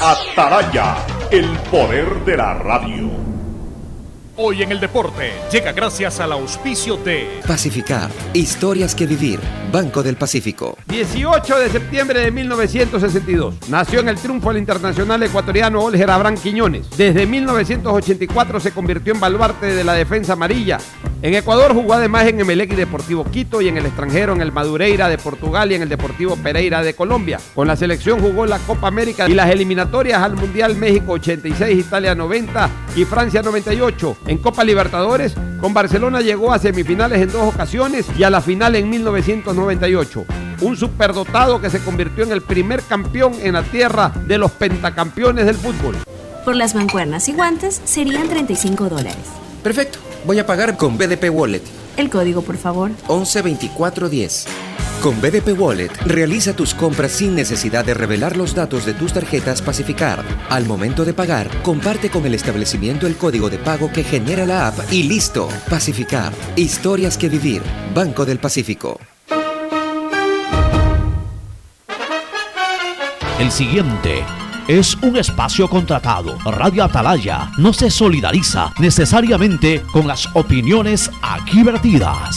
Ataraya, el poder de la radio. Hoy en el deporte llega gracias al auspicio de Pacificar, historias que vivir, Banco del Pacífico. 18 de septiembre de 1962. Nació en el triunfo al internacional ecuatoriano Olger Abraham Quiñones. Desde 1984 se convirtió en baluarte de la defensa amarilla. En Ecuador jugó además en Emelec y Deportivo Quito y en el extranjero en el Madureira de Portugal y en el Deportivo Pereira de Colombia. Con la selección jugó la Copa América y las eliminatorias al Mundial México 86, Italia 90 y Francia 98. En Copa Libertadores, con Barcelona llegó a semifinales en dos ocasiones y a la final en 1998. Un superdotado que se convirtió en el primer campeón en la tierra de los pentacampeones del fútbol. Por las mancuernas y guantes serían 35 dólares. Perfecto, voy a pagar con BDP Wallet. El código, por favor. 112410. Con BDP Wallet, realiza tus compras sin necesidad de revelar los datos de tus tarjetas Pacificar. Al momento de pagar, comparte con el establecimiento el código de pago que genera la app y listo. Pacificar, historias que vivir. Banco del Pacífico. El siguiente es un espacio contratado. Radio Atalaya no se solidariza necesariamente con las opiniones aquí vertidas.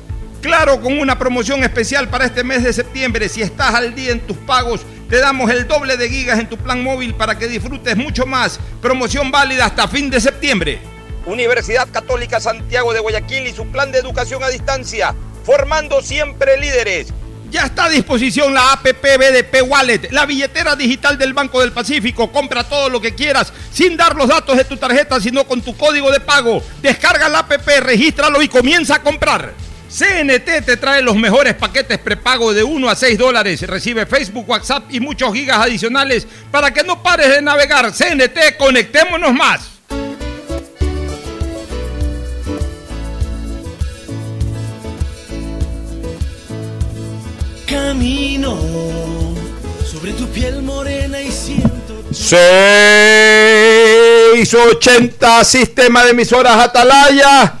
Claro, con una promoción especial para este mes de septiembre, si estás al día en tus pagos, te damos el doble de gigas en tu plan móvil para que disfrutes mucho más. Promoción válida hasta fin de septiembre. Universidad Católica Santiago de Guayaquil y su plan de educación a distancia, formando siempre líderes. Ya está a disposición la APP BDP Wallet, la billetera digital del Banco del Pacífico. Compra todo lo que quieras sin dar los datos de tu tarjeta, sino con tu código de pago. Descarga la APP, regístralo y comienza a comprar. CNT te trae los mejores paquetes prepago de 1 a 6 dólares. Recibe Facebook, WhatsApp y muchos gigas adicionales para que no pares de navegar. CNT, conectémonos más. Camino sobre tu piel morena y siento. 680 Sistema de Emisoras Atalaya.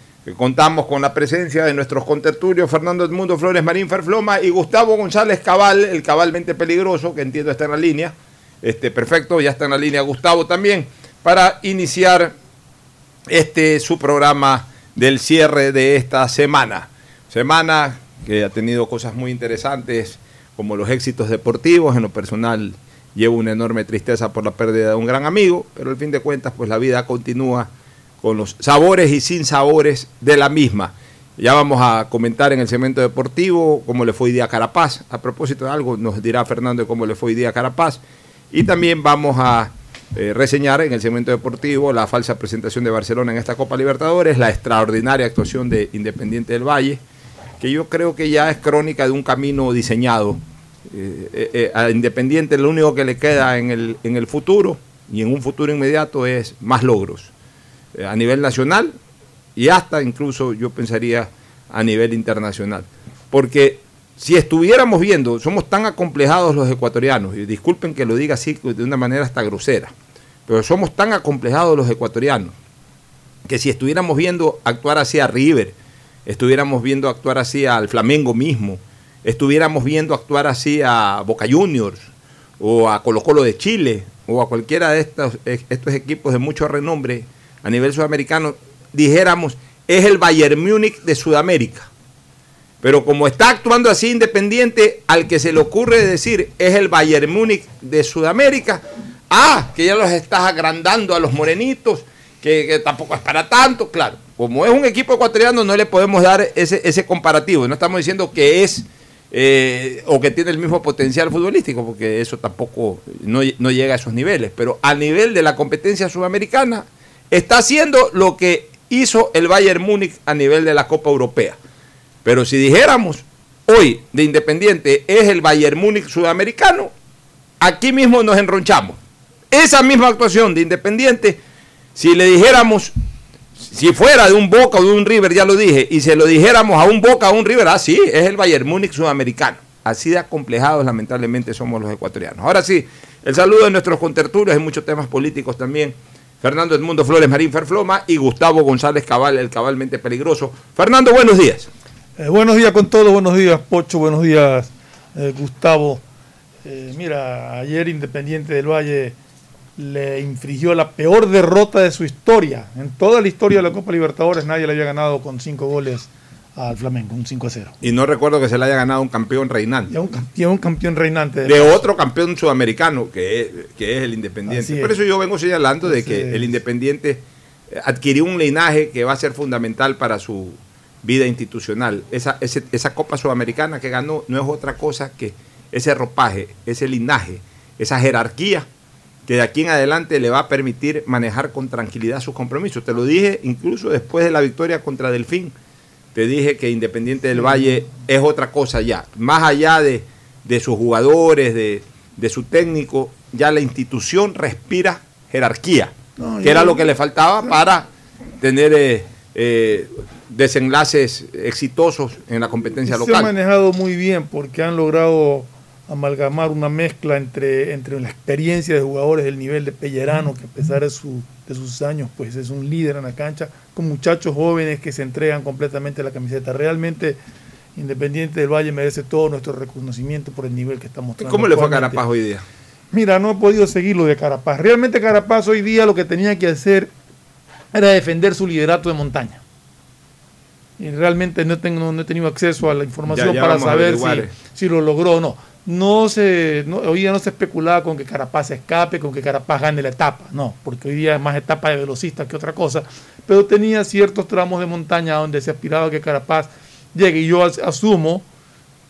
que contamos con la presencia de nuestros contertulios Fernando Edmundo Flores Marín Ferfloma y Gustavo González Cabal, el cabalmente peligroso, que entiendo está en la línea. Este, perfecto, ya está en la línea Gustavo también, para iniciar este su programa del cierre de esta semana. Semana que ha tenido cosas muy interesantes, como los éxitos deportivos. En lo personal, llevo una enorme tristeza por la pérdida de un gran amigo, pero al fin de cuentas, pues la vida continúa con los sabores y sin sabores de la misma. Ya vamos a comentar en el segmento deportivo cómo le fue hoy día Carapaz. A propósito de algo, nos dirá Fernando cómo le fue hoy día Carapaz. Y también vamos a eh, reseñar en el segmento deportivo la falsa presentación de Barcelona en esta Copa Libertadores, la extraordinaria actuación de Independiente del Valle, que yo creo que ya es crónica de un camino diseñado. Eh, eh, a Independiente lo único que le queda en el, en el futuro y en un futuro inmediato es más logros a nivel nacional y hasta incluso yo pensaría a nivel internacional. Porque si estuviéramos viendo, somos tan acomplejados los ecuatorianos, y disculpen que lo diga así de una manera hasta grosera, pero somos tan acomplejados los ecuatorianos que si estuviéramos viendo actuar así a River, estuviéramos viendo actuar así al Flamengo mismo, estuviéramos viendo actuar así a Boca Juniors o a Colo Colo de Chile o a cualquiera de estos, estos equipos de mucho renombre a nivel sudamericano, dijéramos, es el Bayern Múnich de Sudamérica. Pero como está actuando así independiente, al que se le ocurre decir es el Bayern Múnich de Sudamérica, ah, que ya los estás agrandando a los morenitos, que, tampoco es para tanto, claro. Como es un equipo ecuatoriano, no le podemos dar ese, ese comparativo. No estamos diciendo que es eh, o que tiene el mismo potencial futbolístico, porque eso tampoco no, no llega a esos niveles. Pero a nivel de la competencia sudamericana, está haciendo lo que hizo el Bayern Múnich a nivel de la Copa Europea. Pero si dijéramos hoy de Independiente es el Bayern Múnich sudamericano, aquí mismo nos enronchamos. Esa misma actuación de Independiente, si le dijéramos, si fuera de un Boca o de un River, ya lo dije, y se lo dijéramos a un Boca o a un River, ah, sí, es el Bayern Múnich sudamericano. Así de acomplejados lamentablemente somos los ecuatorianos. Ahora sí, el saludo de nuestros contertulios, hay muchos temas políticos también. Fernando Edmundo Flores Marín Ferfloma y Gustavo González Cabal, el cabalmente peligroso. Fernando, buenos días. Eh, buenos días con todos, buenos días Pocho, buenos días eh, Gustavo. Eh, mira, ayer Independiente del Valle le infligió la peor derrota de su historia. En toda la historia de la Copa Libertadores nadie le había ganado con cinco goles al Flamengo, un 5 a 0. Y no recuerdo que se le haya ganado un campeón reinante. Y a un, un campeón reinante. De otro campeón sudamericano, que es, que es el Independiente. Es. Por eso yo vengo señalando de que es. el Independiente adquirió un linaje que va a ser fundamental para su vida institucional. Esa, ese- esa Copa Sudamericana que ganó no es otra cosa que ese ropaje, ese linaje, esa jerarquía que de aquí en adelante le va a permitir manejar con tranquilidad sus compromisos. Te lo dije incluso después de la victoria contra Delfín. Te dije que Independiente del Valle es otra cosa ya. Más allá de, de sus jugadores, de, de su técnico, ya la institución respira jerarquía, No, que era lo que le faltaba para tener eh, eh, desenlaces exitosos en la competencia Se ha local. manejado muy bien porque han logrado amalgamar una mezcla entre, entre la experiencia de jugadores del nivel de Pellerano, que a pesar de, su- de sus años, pues es un líder en la cancha, con muchachos jóvenes que se entregan completamente a la camiseta. Realmente, Independiente del Valle merece todo nuestro reconocimiento por el nivel que está ¿Y mostrando. ¿Cómo le fue a. Carapaz hoy día? Mira, no he podido seguir lo de Carapaz. Realmente Carapaz hoy día lo que tenía que hacer era defender su liderato de montaña. Y realmente no, tengo, no he tenido acceso a la información Ya, ya para saber si, si lo logró o no. No se, no, hoy día no se especulaba con que Carapaz se escape, con que Carapaz gane la etapa. No, porque hoy día es más etapa de velocista que otra cosa. Pero tenía ciertos tramos de montaña donde se aspiraba a que Carapaz llegue. Y yo as- asumo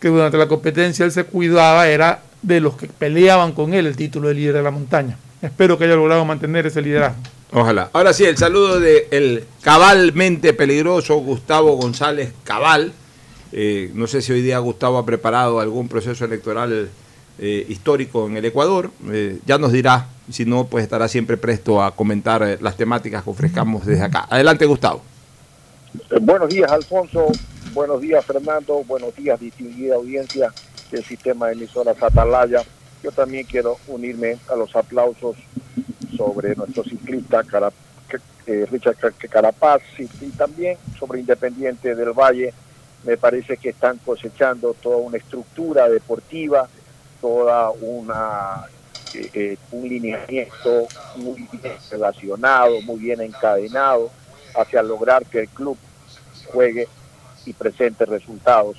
que durante la competencia él se cuidaba era de los que peleaban con él el título de líder de la montaña. Espero que haya logrado mantener ese liderazgo. Ojalá. Ahora sí, el saludo el cabalmente peligroso Gustavo González Cabal. Eh, no sé si hoy día Gustavo ha preparado algún proceso electoral eh, histórico en el Ecuador. Eh, ya nos dirá. Si no, pues estará siempre presto a comentar las temáticas que ofrezcamos desde acá. Adelante, Gustavo. Buenos días, Alfonso. Buenos días, Fernando. Buenos días, distinguida audiencia del sistema de emisoras Atalaya. Yo también quiero unirme a los aplausos sobre nuestro ciclista eh, Richard Ca- Carapaz y, y también sobre Independiente del Valle. Me parece que están cosechando toda una estructura deportiva, toda una eh, eh, un lineamiento muy bien relacionado, muy bien encadenado hacia lograr que el club juegue y presente resultados.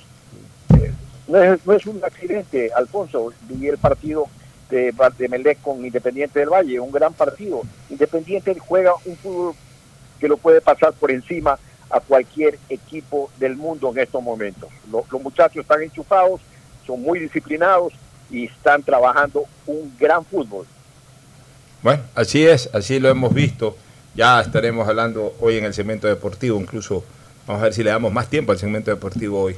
Eh, no, es, no es un accidente, Alfonso, vi el partido de, de Melec con Independiente del Valle, un gran partido. Independiente juega un fútbol que lo puede pasar por encima a cualquier equipo del mundo en estos momentos. Lo- los muchachos están enchufados, son muy disciplinados y están trabajando un gran fútbol. Bueno, así es, así lo hemos visto. Ya estaremos hablando hoy en el segmento deportivo, incluso vamos a ver si le damos más tiempo al segmento deportivo hoy.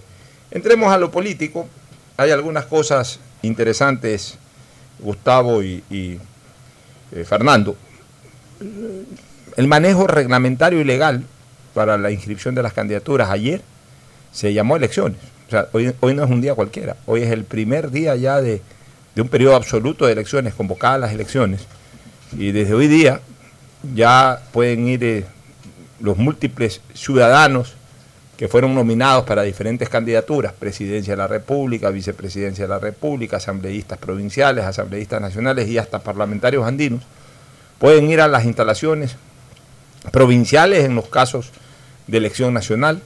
Entremos a lo político. Hay algunas cosas interesantes, Gustavo y, eh, Fernando. El manejo reglamentario y legal para la inscripción de las candidaturas ayer se llamó elecciones. O sea, hoy, hoy no es un día cualquiera, hoy es el primer día ya de, de un periodo absoluto de elecciones, convocadas las elecciones. Y desde hoy día ya pueden ir eh, los múltiples ciudadanos que fueron nominados para diferentes candidaturas, presidencia de la República, vicepresidencia de la República, asambleístas provinciales, asambleístas nacionales y hasta parlamentarios andinos, pueden ir a las instalaciones provinciales en los casos de elección nacional,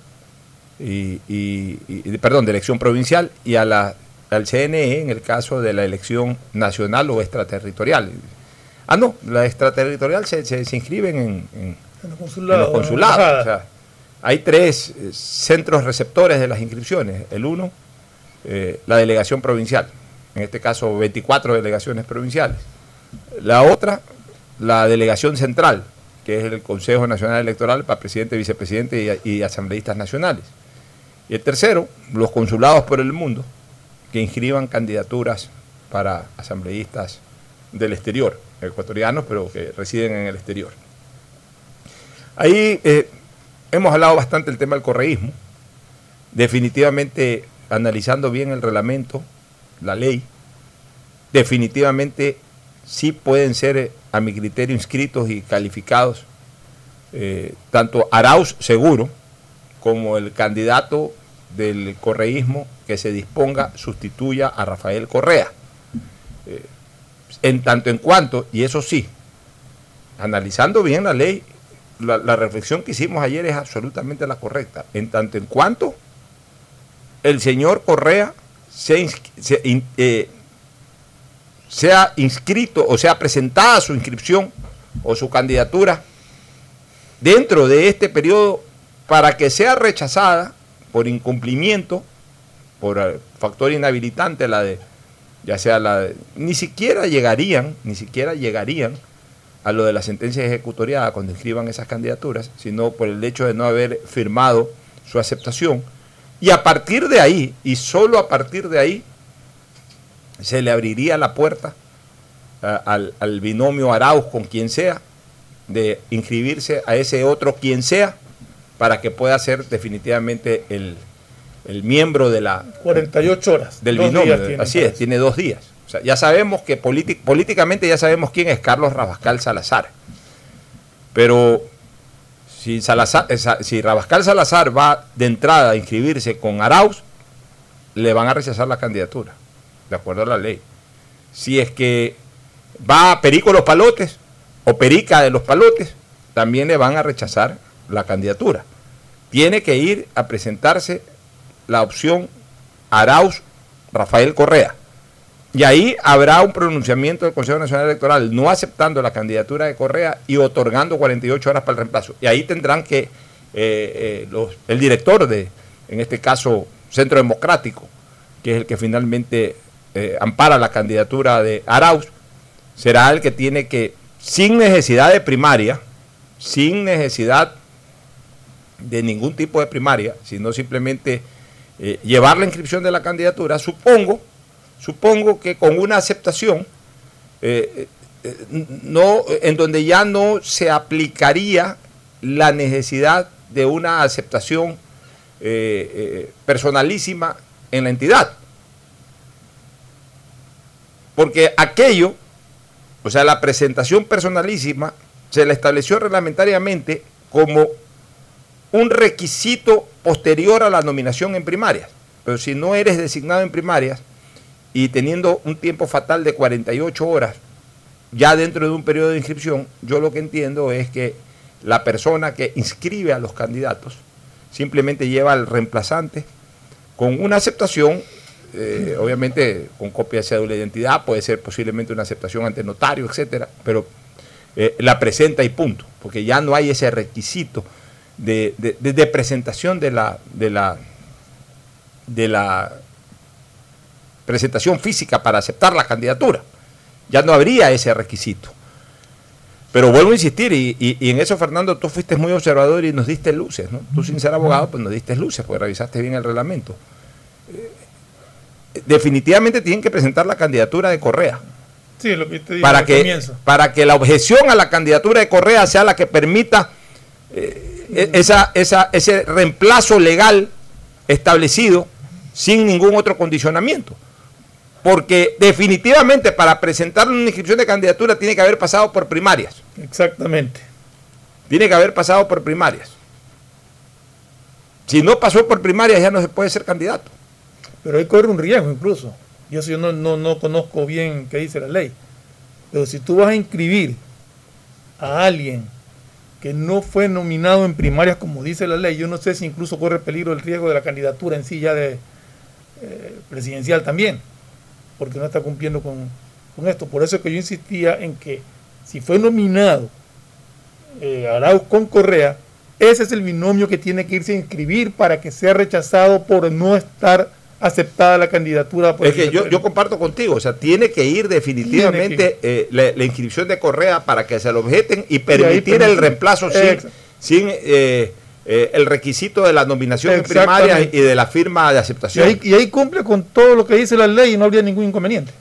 y, y- y- perdón, de elección provincial, y a la, al CNE en el caso de la elección nacional o extraterritorial. Ah, no, la extraterritorial se, se, se inscriben en, en- En los en consulados. los consulados. Hay tres eh, centros receptores de las inscripciones. El uno, eh, la delegación provincial. En este caso, 24 delegaciones provinciales. La otra, la delegación central, que es el Consejo Nacional Electoral para presidente, vicepresidente y, y asambleístas nacionales. Y el tercero, los consulados por el mundo, que inscriban candidaturas para asambleístas del exterior, ecuatorianos, pero que residen en el exterior. Ahí eh, hemos hablado bastante del tema del correísmo. Definitivamente, analizando bien el reglamento, la ley, definitivamente sí pueden ser, eh, a mi criterio, inscritos y calificados eh, tanto Arauz seguro como el candidato del correísmo que se disponga sustituya a Rafael Correa. Eh, en tanto en cuanto, y eso sí, analizando bien la ley, la, reflexión que hicimos ayer es absolutamente la correcta. En tanto en cuanto el señor Correa se, ins- se in- eh, sea inscrito o sea presentada su inscripción o su candidatura dentro de este periodo para que sea rechazada por incumplimiento, por factor inhabilitante, la de, ya sea la de, ni siquiera llegarían, ni siquiera llegarían a lo de la sentencia ejecutoriada cuando inscriban esas candidaturas, sino por el hecho de no haber firmado su aceptación. Y a partir de ahí, y solo a partir de ahí, se le abriría la puerta ah, al, al binomio Arauz con quien sea, de inscribirse a ese otro quien sea, para que pueda ser definitivamente el, el miembro de la, 48 horas. del binomio. tiene Así es, tiene dos días. O sea, ya sabemos que políticamente ya sabemos quién es Carlos Rabascal Salazar. Pero si, Salazar, eh, si Rabascal Salazar va de entrada a inscribirse con Arauz, le van a rechazar la candidatura, de acuerdo a la ley. Si es que va Perico Los Palotes o Perica de Los Palotes, también le van a rechazar la candidatura. Tiene que ir a presentarse la opción Arauz Rafael Correa. Y ahí habrá un pronunciamiento del Consejo Nacional Electoral no aceptando la candidatura de Correa y otorgando 48 horas para el reemplazo. Y ahí tendrán que eh, eh, los- el director de, en este caso, Centro Democrático, que es el que finalmente eh, ampara la candidatura de Arauz, será el que tiene que, sin necesidad de primaria, sin necesidad de ningún tipo de primaria, sino simplemente llevar la inscripción de la candidatura, supongo, supongo que con una aceptación, eh, eh, no, en donde ya no se aplicaría la necesidad de una aceptación eh, personalísima en la entidad. Porque aquello, o sea, la presentación personalísima, se la estableció reglamentariamente como un requisito posterior a la nominación en primarias. Pero si no eres designado en primarias y teniendo un tiempo fatal de 48 horas ya dentro de un periodo de inscripción, yo lo que entiendo es que la persona que inscribe a los candidatos simplemente lleva al reemplazante con una aceptación, eh, obviamente con copia de cédula de identidad, puede ser posiblemente una aceptación ante notario, etcétera, pero eh, la presenta y punto, porque ya no hay ese requisito de, de- de- de presentación de la, de la de la presentación física para aceptar la candidatura. Ya no habría ese requisito. Pero vuelvo a insistir, y, y- y en eso, Fernando, tú fuiste muy observador y nos diste luces, ¿no? Tú, sin ser abogado, pues nos diste luces, porque revisaste bien el reglamento. Eh, definitivamente tienen que presentar la candidatura de Correa Sí, lo que te dije para que, comienzo. para que la objeción a la candidatura de Correa sea la que permita eh, e- esa, esa, ese reemplazo legal establecido sin ningún otro condicionamiento. Porque definitivamente para presentar una inscripción de candidatura tiene que haber pasado por primarias. Exactamente. Tiene que haber pasado por primarias. Si no pasó por primaria ya no se puede ser candidato. Pero él corre un riesgo incluso. Yo, yo no, no, no conozco bien qué dice la ley. Pero si tú vas a inscribir a alguien que no fue nominado en primarias como dice la ley, yo no sé si incluso corre peligro el riesgo de la candidatura en sí ya de eh, presidencial también, porque no está cumpliendo con, con esto. Por eso es que yo insistía en que si fue nominado eh, Arauz con Correa, ese es el binomio que tiene que irse a inscribir para que sea rechazado por no estar aceptada la candidatura. Por Es que yo, yo comparto contigo, o sea, tiene que ir definitivamente eh, la, la inscripción de Correa para que se lo objeten y permitir el reemplazo sin, sin eh, eh, el requisito de la nominación en primaria Exactamente. y de la firma de y, aceptación. ahí, y ahí cumple con todo lo que dice la ley y no habría ningún inconveniente.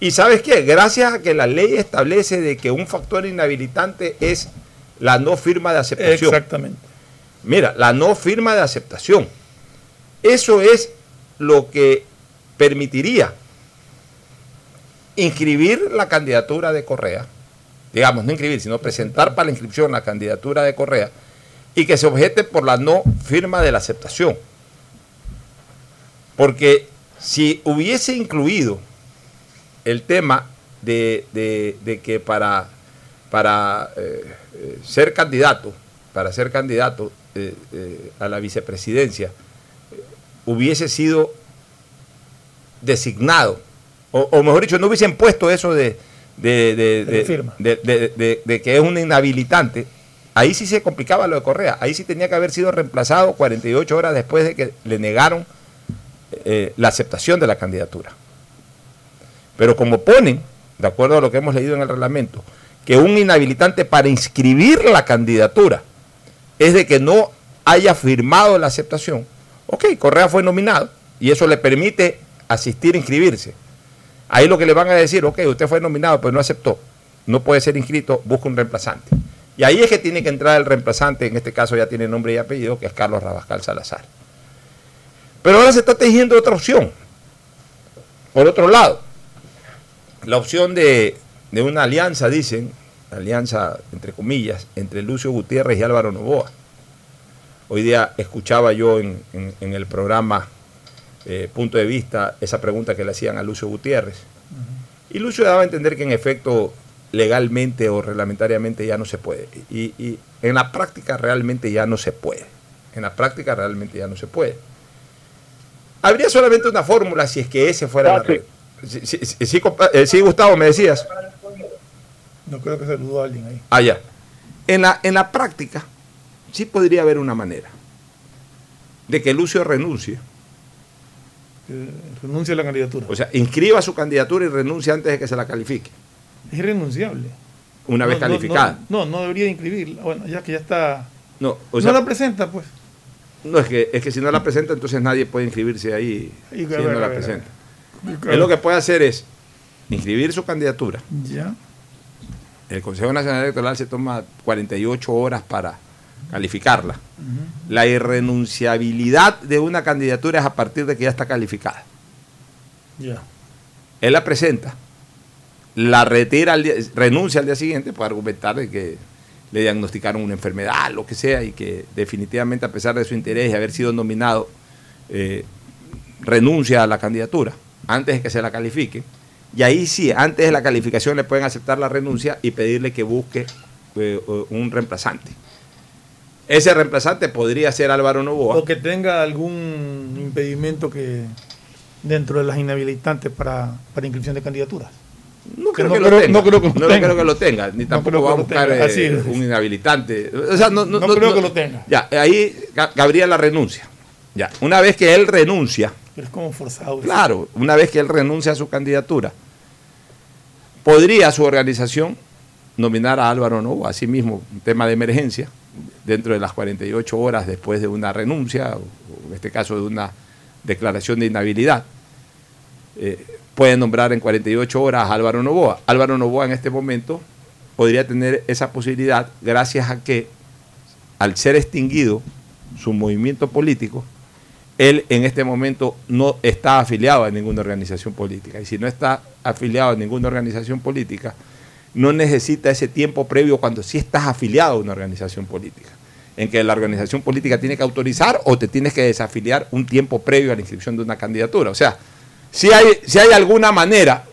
Y sabes qué, gracias a que la ley establece de que un factor inhabilitante es la no firma de aceptación. Exactamente. Mira, la no firma de aceptación. Eso es lo que permitiría inscribir la candidatura de Correa, digamos, no inscribir, sino presentar para la inscripción la candidatura de Correa y que se objete por la no firma de la aceptación. Porque si hubiese incluido el tema de, de- de que para, para eh, eh, ser candidato, para ser candidato eh, eh, a la vicepresidencia, hubiese sido designado, o, o mejor dicho, no hubiesen puesto eso de- de- de- de que es un inhabilitante, ahí sí se complicaba lo de Correa, ahí sí tenía que haber sido reemplazado 48 horas después de que le negaron eh, la aceptación de la candidatura. Pero como ponen, de acuerdo a lo que hemos leído en el reglamento, que un inhabilitante para inscribir la candidatura es de que no haya firmado la aceptación, ok, Correa fue nominado y eso le permite asistir a inscribirse. Ahí lo que le van a decir, ok, usted fue nominado, pero no aceptó, no puede ser inscrito, busca un reemplazante. Y ahí es que tiene que entrar el reemplazante, en este caso ya tiene nombre y apellido, que es Carlos Rabascal Salazar. Pero ahora se está tejiendo otra opción. Por otro lado, la opción de, de una alianza, dicen, alianza entre comillas, entre Lucio Gutiérrez y Álvaro Novoa. Hoy día escuchaba yo en, en- en el programa eh, Punto de Vista esa pregunta que le hacían a Lucio Gutiérrez. Y Lucio daba a entender que en efecto legalmente o reglamentariamente ya no se puede. Y, y en la práctica realmente ya no se puede. En la práctica realmente ya no se puede. Habría solamente una fórmula si es que ese fuera la regla. Sí, sí, sí, sí, compa- eh, sí, Gustavo, me decías. No creo que saludó a alguien ahí. Ah, ya. En la, en la práctica, sí podría haber una manera de que Lucio renuncie. Que renuncia a la candidatura. O sea, inscriba su candidatura y renuncie antes de que se la califique, es irrenunciable. una vez No, calificada. No, no, no debería inscribirla. Bueno, ya que ya está. No, o sea, no la presenta, pues. no, es, que, es que si no la presenta, entonces nadie puede inscribirse ahí Y, si no la ver, presenta. Él lo que puede hacer es inscribir su candidatura. Ya. El Consejo Nacional Electoral se toma 48 horas para calificarla. La irrenunciabilidad de una candidatura es a partir de que ya está calificada. Ya. Él la presenta, la retira, al día- renuncia al día siguiente por argumentar de que le diagnosticaron una enfermedad, lo que sea, y que definitivamente a pesar de su interés y haber sido nominado, eh, renuncia a la candidatura antes de que se la califique. Y ahí sí, antes de la calificación le pueden aceptar la renuncia y pedirle que busque eh, un reemplazante. Ese reemplazante podría ser Álvaro Novoa. O que tenga algún impedimento que dentro de las inhabilitantes para, para inscripción de candidaturas. No creo, no que, creo- lo tenga. no creo que lo No tenga. creo que lo tenga, ni tampoco va a buscar eh, un inhabilitante. O sea, no, no- No no- creo que lo tenga. Ya, ahí ca- cabría la renuncia. Ya, una vez que él renuncia, Pero es como forzado. claro, una vez que él renuncia a su candidatura, podría su organización nominar a Álvaro Novoa, así mismo, un tema de emergencia, dentro de las 48 horas después de una renuncia, o, o en este caso de una declaración de inhabilidad. Eh, pueden nombrar en 48 horas a Álvaro Novoa. Álvaro Novoa en este momento podría tener esa posibilidad gracias a que al ser extinguido su movimiento político, él en este momento no está afiliado a ninguna organización política. Y si no está afiliado a ninguna organización política, no necesita ese tiempo previo cuando sí estás afiliado a una organización política. en que la organización política tiene que autorizar o te tienes que desafiliar un tiempo previo a la inscripción de una candidatura. O sea, si hay, si hay alguna manera,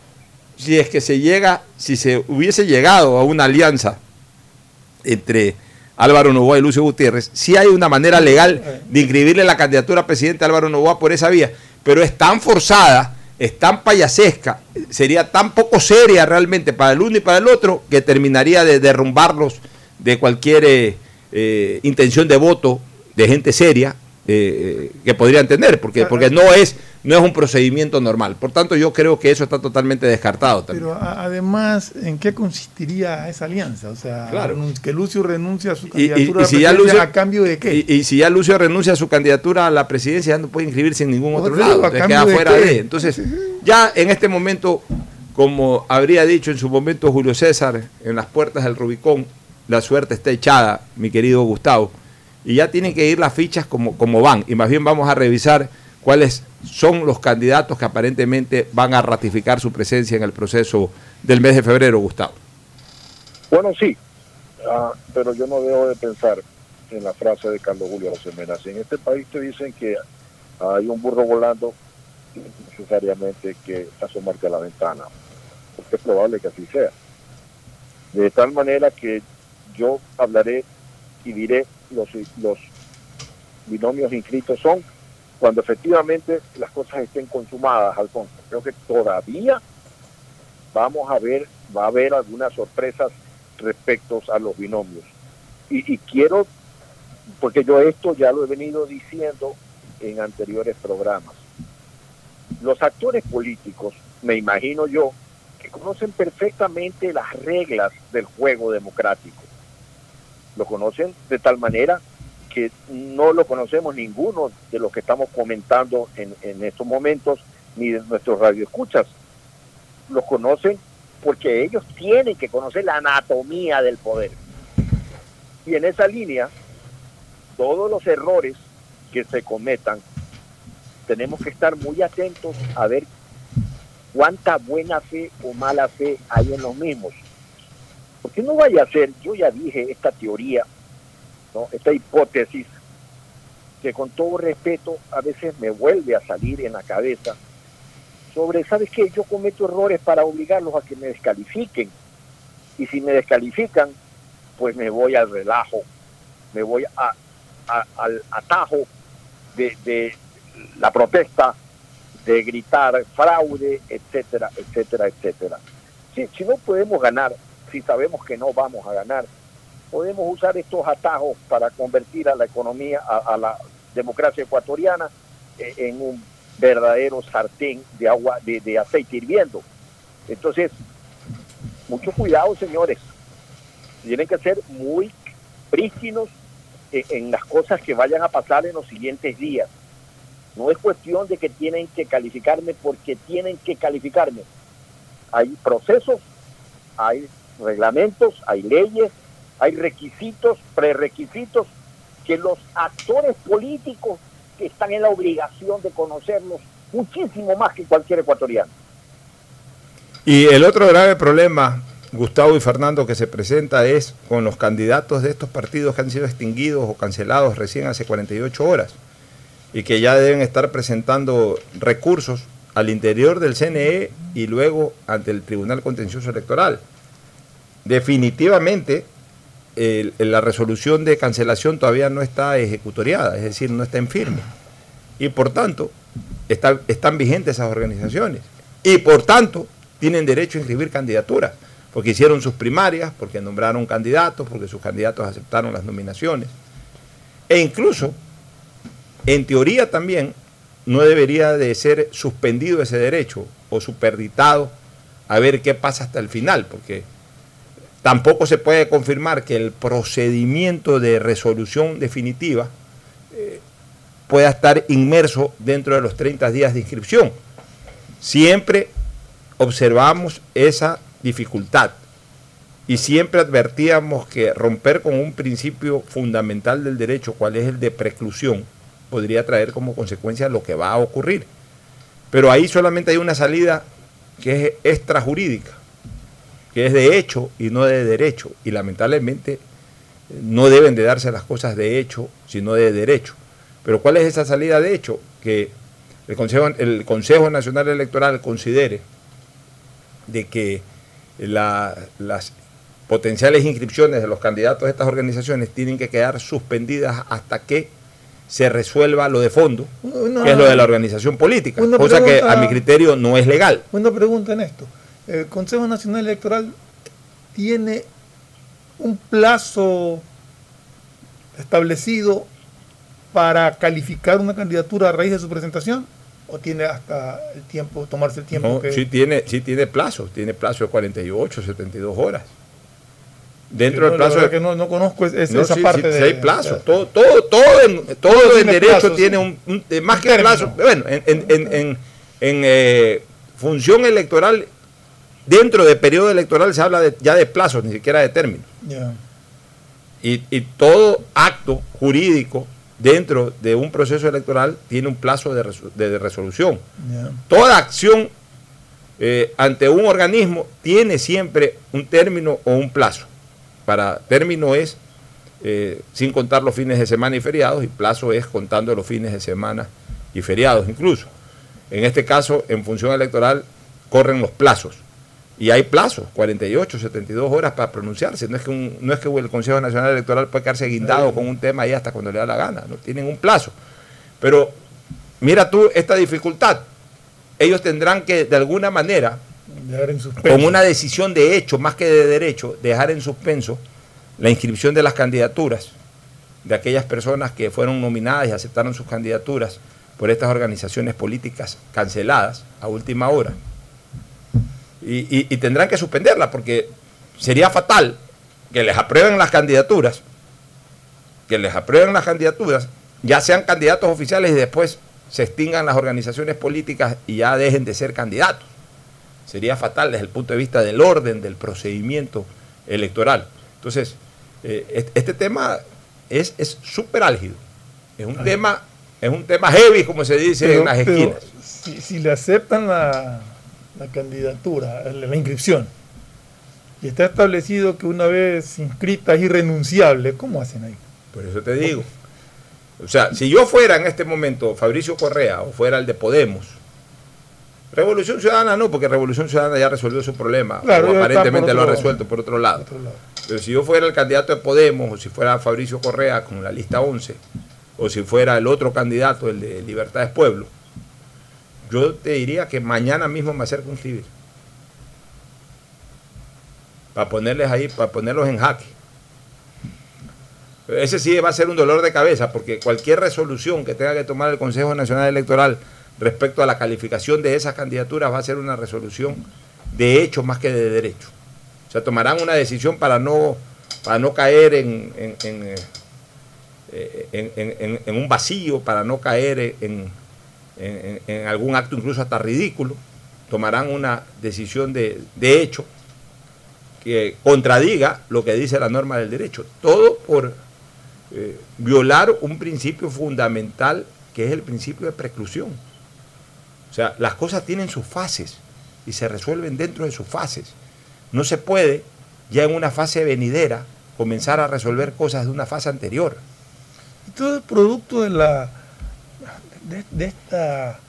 si es que se llega, si se hubiese llegado a una alianza entre Álvaro Novoa y Lucio Gutiérrez, si hay una manera legal de inscribirle la candidatura a presidente Álvaro Novoa por esa vía, pero es tan forzada, es tan payasesca, sería tan poco seria realmente para el uno y para el otro que terminaría de derrumbarlos de cualquier eh, eh, intención de voto de gente seria eh, que podrían tener, porque, porque no es no es un procedimiento normal. Por tanto, yo creo que eso está totalmente descartado también. Pero además, ¿en qué consistiría esa alianza? O sea, Claro. que Lucio renuncie a su Y, y- candidatura y a si ya presidencia, Lucio, a cambio de qué. Y, y si ya Lucio renuncia a su candidatura a la presidencia, ya no puede inscribirse en ningún otro Por eso lado. digo, ¿a entonces cambio queda de fuera qué? de. Entonces, ya en este momento, como habría dicho en su momento Julio César, en las puertas del Rubicón, la suerte está echada, mi querido Gustavo. Y ya tienen que ir las fichas como, como van. Y más bien vamos a revisar cuáles son los candidatos que aparentemente van a ratificar su presencia en el proceso del mes de febrero, Gustavo. Bueno, sí, ah, pero yo no debo de pensar en la frase de Carlos Julio Rosemena. Si en este país te dicen que hay un burro volando, necesariamente que asomarte a la ventana, porque es probable que así sea. De tal manera que yo hablaré y diré los, los binomios inscritos son cuando efectivamente las cosas estén consumadas, Alfonso. Creo que todavía vamos a ver, va a haber algunas sorpresas respecto a los binomios. Y, y quiero, porque yo esto ya lo he venido diciendo en anteriores programas, los actores políticos, me imagino yo, que conocen perfectamente las reglas del juego democrático. Lo conocen de tal manera que no lo conocemos ninguno de los que estamos comentando en, en estos momentos, ni de nuestros radioescuchas. Los conocen porque ellos tienen que conocer la anatomía del poder. Y en esa línea, todos los errores que se cometan, tenemos que estar muy atentos a ver cuánta buena fe o mala fe hay en los mismos. Porque no vaya a ser, yo ya dije esta teoría, esta hipótesis, que con todo respeto a veces me vuelve a salir en la cabeza sobre, ¿sabes qué? Yo cometo errores para obligarlos a que me descalifiquen. Y si me descalifican, pues me voy al relajo, me voy a, al atajo de, la protesta, de gritar fraude, etcétera, etcétera, etcétera. Si no podemos ganar, si sabemos que no vamos a ganar, podemos usar estos atajos para convertir a la economía, a, a la democracia ecuatoriana eh, en un verdadero sartén de agua, de, aceite hirviendo. Entonces, mucho cuidado, señores. Tienen que ser muy prístinos en, en las cosas que vayan a pasar en los siguientes días. No es cuestión de que tienen que calificarme porque tienen que calificarme. Hay procesos, hay reglamentos, hay leyes, hay requisitos, prerequisitos que los actores políticos que están en la obligación de conocerlos muchísimo más que cualquier ecuatoriano. Y el otro grave problema, Gustavo y Fernando, que se presenta es con los candidatos de estos partidos que han sido extinguidos o cancelados recién hace 48 horas y que ya deben estar presentando recursos al interior del CNE y luego ante el Tribunal Contencioso Electoral. Definitivamente, la resolución de cancelación todavía no está ejecutoriada, es decir, no está en firme. Y por tanto, está- están vigentes esas organizaciones. Y por tanto, tienen derecho a inscribir candidaturas, porque hicieron sus primarias, porque nombraron candidatos, porque sus candidatos aceptaron las nominaciones. E incluso, en teoría también, no debería de ser suspendido ese derecho o superditado a ver qué pasa hasta el final, porque tampoco se puede confirmar que el procedimiento de resolución definitiva eh, pueda estar inmerso dentro de los 30 días de inscripción. Siempre observamos esa dificultad y siempre advertíamos que romper con un principio fundamental del derecho, cual es el de preclusión, podría traer como consecuencia lo que va a ocurrir. Pero ahí solamente hay una salida que es extrajurídica, que es de hecho y no de derecho. Y lamentablemente no deben de darse las cosas de hecho, sino de derecho. Pero ¿cuál es esa salida de hecho? Que el Consejo, el Consejo Nacional Electoral considere de que la- las potenciales inscripciones de los candidatos de estas organizaciones tienen que quedar suspendidas hasta que se resuelva lo de fondo, Una- que es lo de la organización política, cosa que a mi criterio no es legal. Una pregunta en esto. ¿El Consejo Nacional Electoral tiene un plazo establecido para calificar una candidatura a raíz de su presentación? ¿O tiene hasta el tiempo, tomarse el tiempo No, que... sí tiene, sí tiene plazo, tiene plazo de 48, 72 horas. Dentro del plazo de- que no, no conozco es- es- No, esa sí, parte sí, de... hay plazo. Todo, todo, todo en, todo en derecho plazo, tiene un, un- eh, más que término. plazo. Bueno, en, en- en- en- en, eh, función electoral, dentro de periodo electoral se habla de- ya de plazos, ni siquiera de términos. Y, y todo acto jurídico dentro de un proceso electoral tiene un plazo de, resolución. Toda acción eh, ante un organismo tiene siempre un término o un plazo. Para término es eh, sin contar los fines de semana y feriados y plazo es contando los fines de semana y feriados incluso. En este caso, en función electoral, corren los plazos. Y hay plazos, 48, 72 horas para pronunciarse. No es que, un- no es que el Consejo Nacional Electoral puede quedarse guindado con un tema ahí hasta cuando le da la gana. No tienen un plazo. Pero mira tú esta dificultad. Ellos tendrán que, de alguna manera, en con una decisión de hecho, más que de derecho, dejar en suspenso la inscripción de las candidaturas de aquellas personas que fueron nominadas y aceptaron sus candidaturas por estas organizaciones políticas canceladas a última hora. Y, y- y tendrán que suspenderla porque sería fatal que les aprueben las candidaturas, que les aprueben las candidaturas, ya sean candidatos oficiales y después se extingan las organizaciones políticas y ya dejen de ser candidatos sería fatal desde el punto de vista del orden del procedimiento electoral. Entonces, eh, est- este tema es es súper álgido. Es un tema, es un tema heavy, como se dice Pero- en las esquinas. si, si le aceptan la, la candidatura, la, inscripción, y está establecido que una vez inscrita es irrenunciable, ¿cómo hacen ahí? Por eso te digo. O sea, si yo fuera en este momento Fabricio Correa o fuera el de Podemos, Revolución Ciudadana no, porque Revolución Ciudadana ya resolvió su problema, Claro, o aparentemente lo ha resuelto por otro lado. Otro lado. Pero si yo fuera el candidato de Podemos, o si fuera Fabricio Correa con la lista 11, o si fuera el otro candidato, el de Libertades Pueblo, yo te diría que mañana mismo me acerco a inscribir. Para ponerles ahí, para ponerlos en jaque. Ese sí va a ser un dolor de cabeza, porque cualquier resolución que tenga que tomar el Consejo Nacional Electoral respecto a la calificación de esas candidaturas va a ser una resolución de hecho más que de derecho. O sea, tomarán una decisión para no, para no caer en, en- eh, un vacío, para no caer en, en- algún acto incluso hasta ridículo. Tomarán una decisión de, de hecho que contradiga lo que dice la norma del derecho. Todo por eh, violar un principio fundamental que es el principio de preclusión. O sea, las cosas tienen sus fases y se resuelven dentro de sus fases. No se puede ya en una fase venidera comenzar a resolver cosas de una fase anterior. Y todo es producto de la de, de esta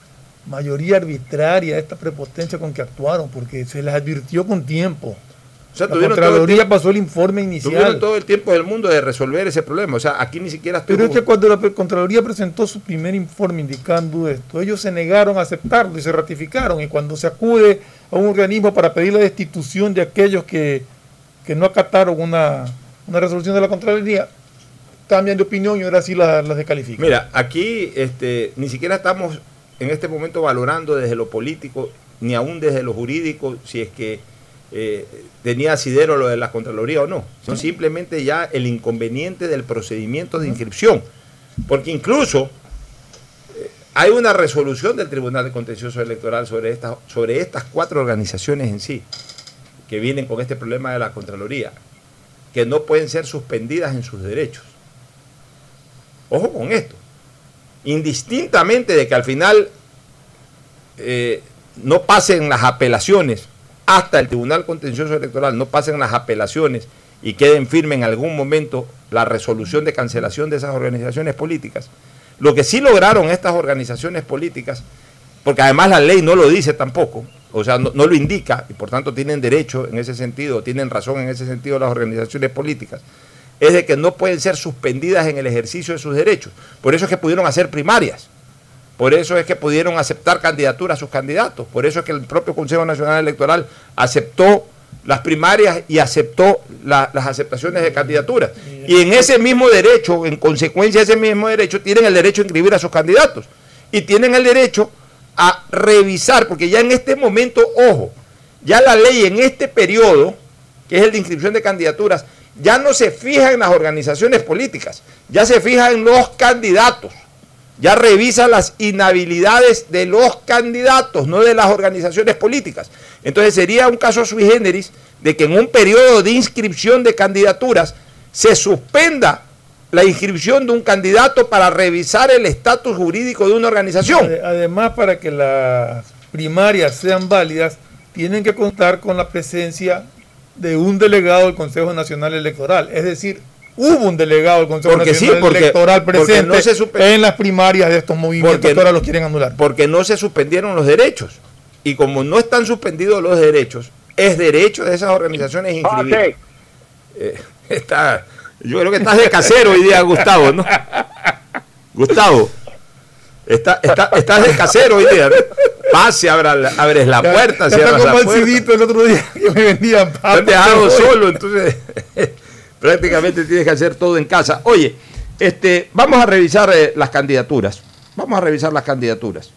mayoría arbitraria, de esta prepotencia con que actuaron, porque se les advirtió con tiempo. O sea, la tuvieron todo, el Contraloría tiempo, pasó el informe tuvieron inicial. todo el tiempo del mundo de resolver ese problema. O sea, aquí ni siquiera estuvo... Pero es que cuando la Contraloría presentó su primer informe indicando esto, ellos se negaron a aceptarlo y se ratificaron. Y cuando se acude a un organismo para pedir la destitución de aquellos que, que no acataron una, una resolución de la Contraloría, cambian de opinión y ahora sí las las descalifican. Mira, aquí este, ni siquiera estamos en este momento valorando desde lo político, ni aún desde lo jurídico, si es que eh, tenía asidero lo de la Contraloría o no. Son simplemente ya el inconveniente del procedimiento de inscripción. Porque incluso eh, hay una resolución del Tribunal de Contencioso Electoral sobre estas, sobre estas cuatro organizaciones en sí, que vienen con este problema de la Contraloría, que no pueden ser suspendidas en sus derechos. Ojo con esto. Indistintamente de que al final eh, no pasen las apelaciones hasta el Tribunal Contencioso Electoral, no pasen las apelaciones y queden firme en algún momento la resolución de cancelación de esas organizaciones políticas. Lo que sí lograron estas organizaciones políticas, porque además la ley no lo dice tampoco, o sea, no, no lo indica, y por tanto tienen derecho en ese sentido, tienen razón en ese sentido las organizaciones políticas, es de que no pueden ser suspendidas en el ejercicio de sus derechos. Por eso es que pudieron hacer primarias. Por eso es que pudieron aceptar candidaturas a sus candidatos. Por eso es que el propio Consejo Nacional Electoral aceptó las primarias y aceptó la- las aceptaciones de candidaturas. Y en ese mismo derecho, en consecuencia de ese mismo derecho, tienen el derecho a inscribir a sus candidatos. Y tienen el derecho a revisar, porque ya en este momento, ojo, ya la ley en este periodo, que es el de inscripción de candidaturas, ya no se fija en las organizaciones políticas, ya se fija en los candidatos ya revisa las inhabilidades de los candidatos, no de las organizaciones políticas. Entonces sería un caso sui generis de que en un periodo de inscripción de candidaturas se suspenda la inscripción de un candidato para revisar el estatus jurídico de una organización. Ade- Además, para que las primarias sean válidas, tienen que contar con la presencia de un delegado del Consejo Nacional Electoral. Es decir, hubo un delegado del Consejo Porque sí, Nacional porque- Electoral porque presente no se suspe- en las primarias de estos movimientos Porque- que ahora los quieren anular. Porque no se suspendieron los derechos. Y como no están suspendidos los derechos, es derecho de esas organizaciones inscribir. Eh, está, yo creo que estás de casero hoy día, Gustavo, ¿no? Gustavo, está, está- estás de casero hoy día, ¿no? Pase, abra abres la puerta, ya cierras la el puerta. cidito el otro día que me vendían Te papas. Hoy- solo, entonces prácticamente tienes que hacer todo en casa. Oye, este, vamos a revisar eh, las candidaturas. Vamos a revisar las candidaturas.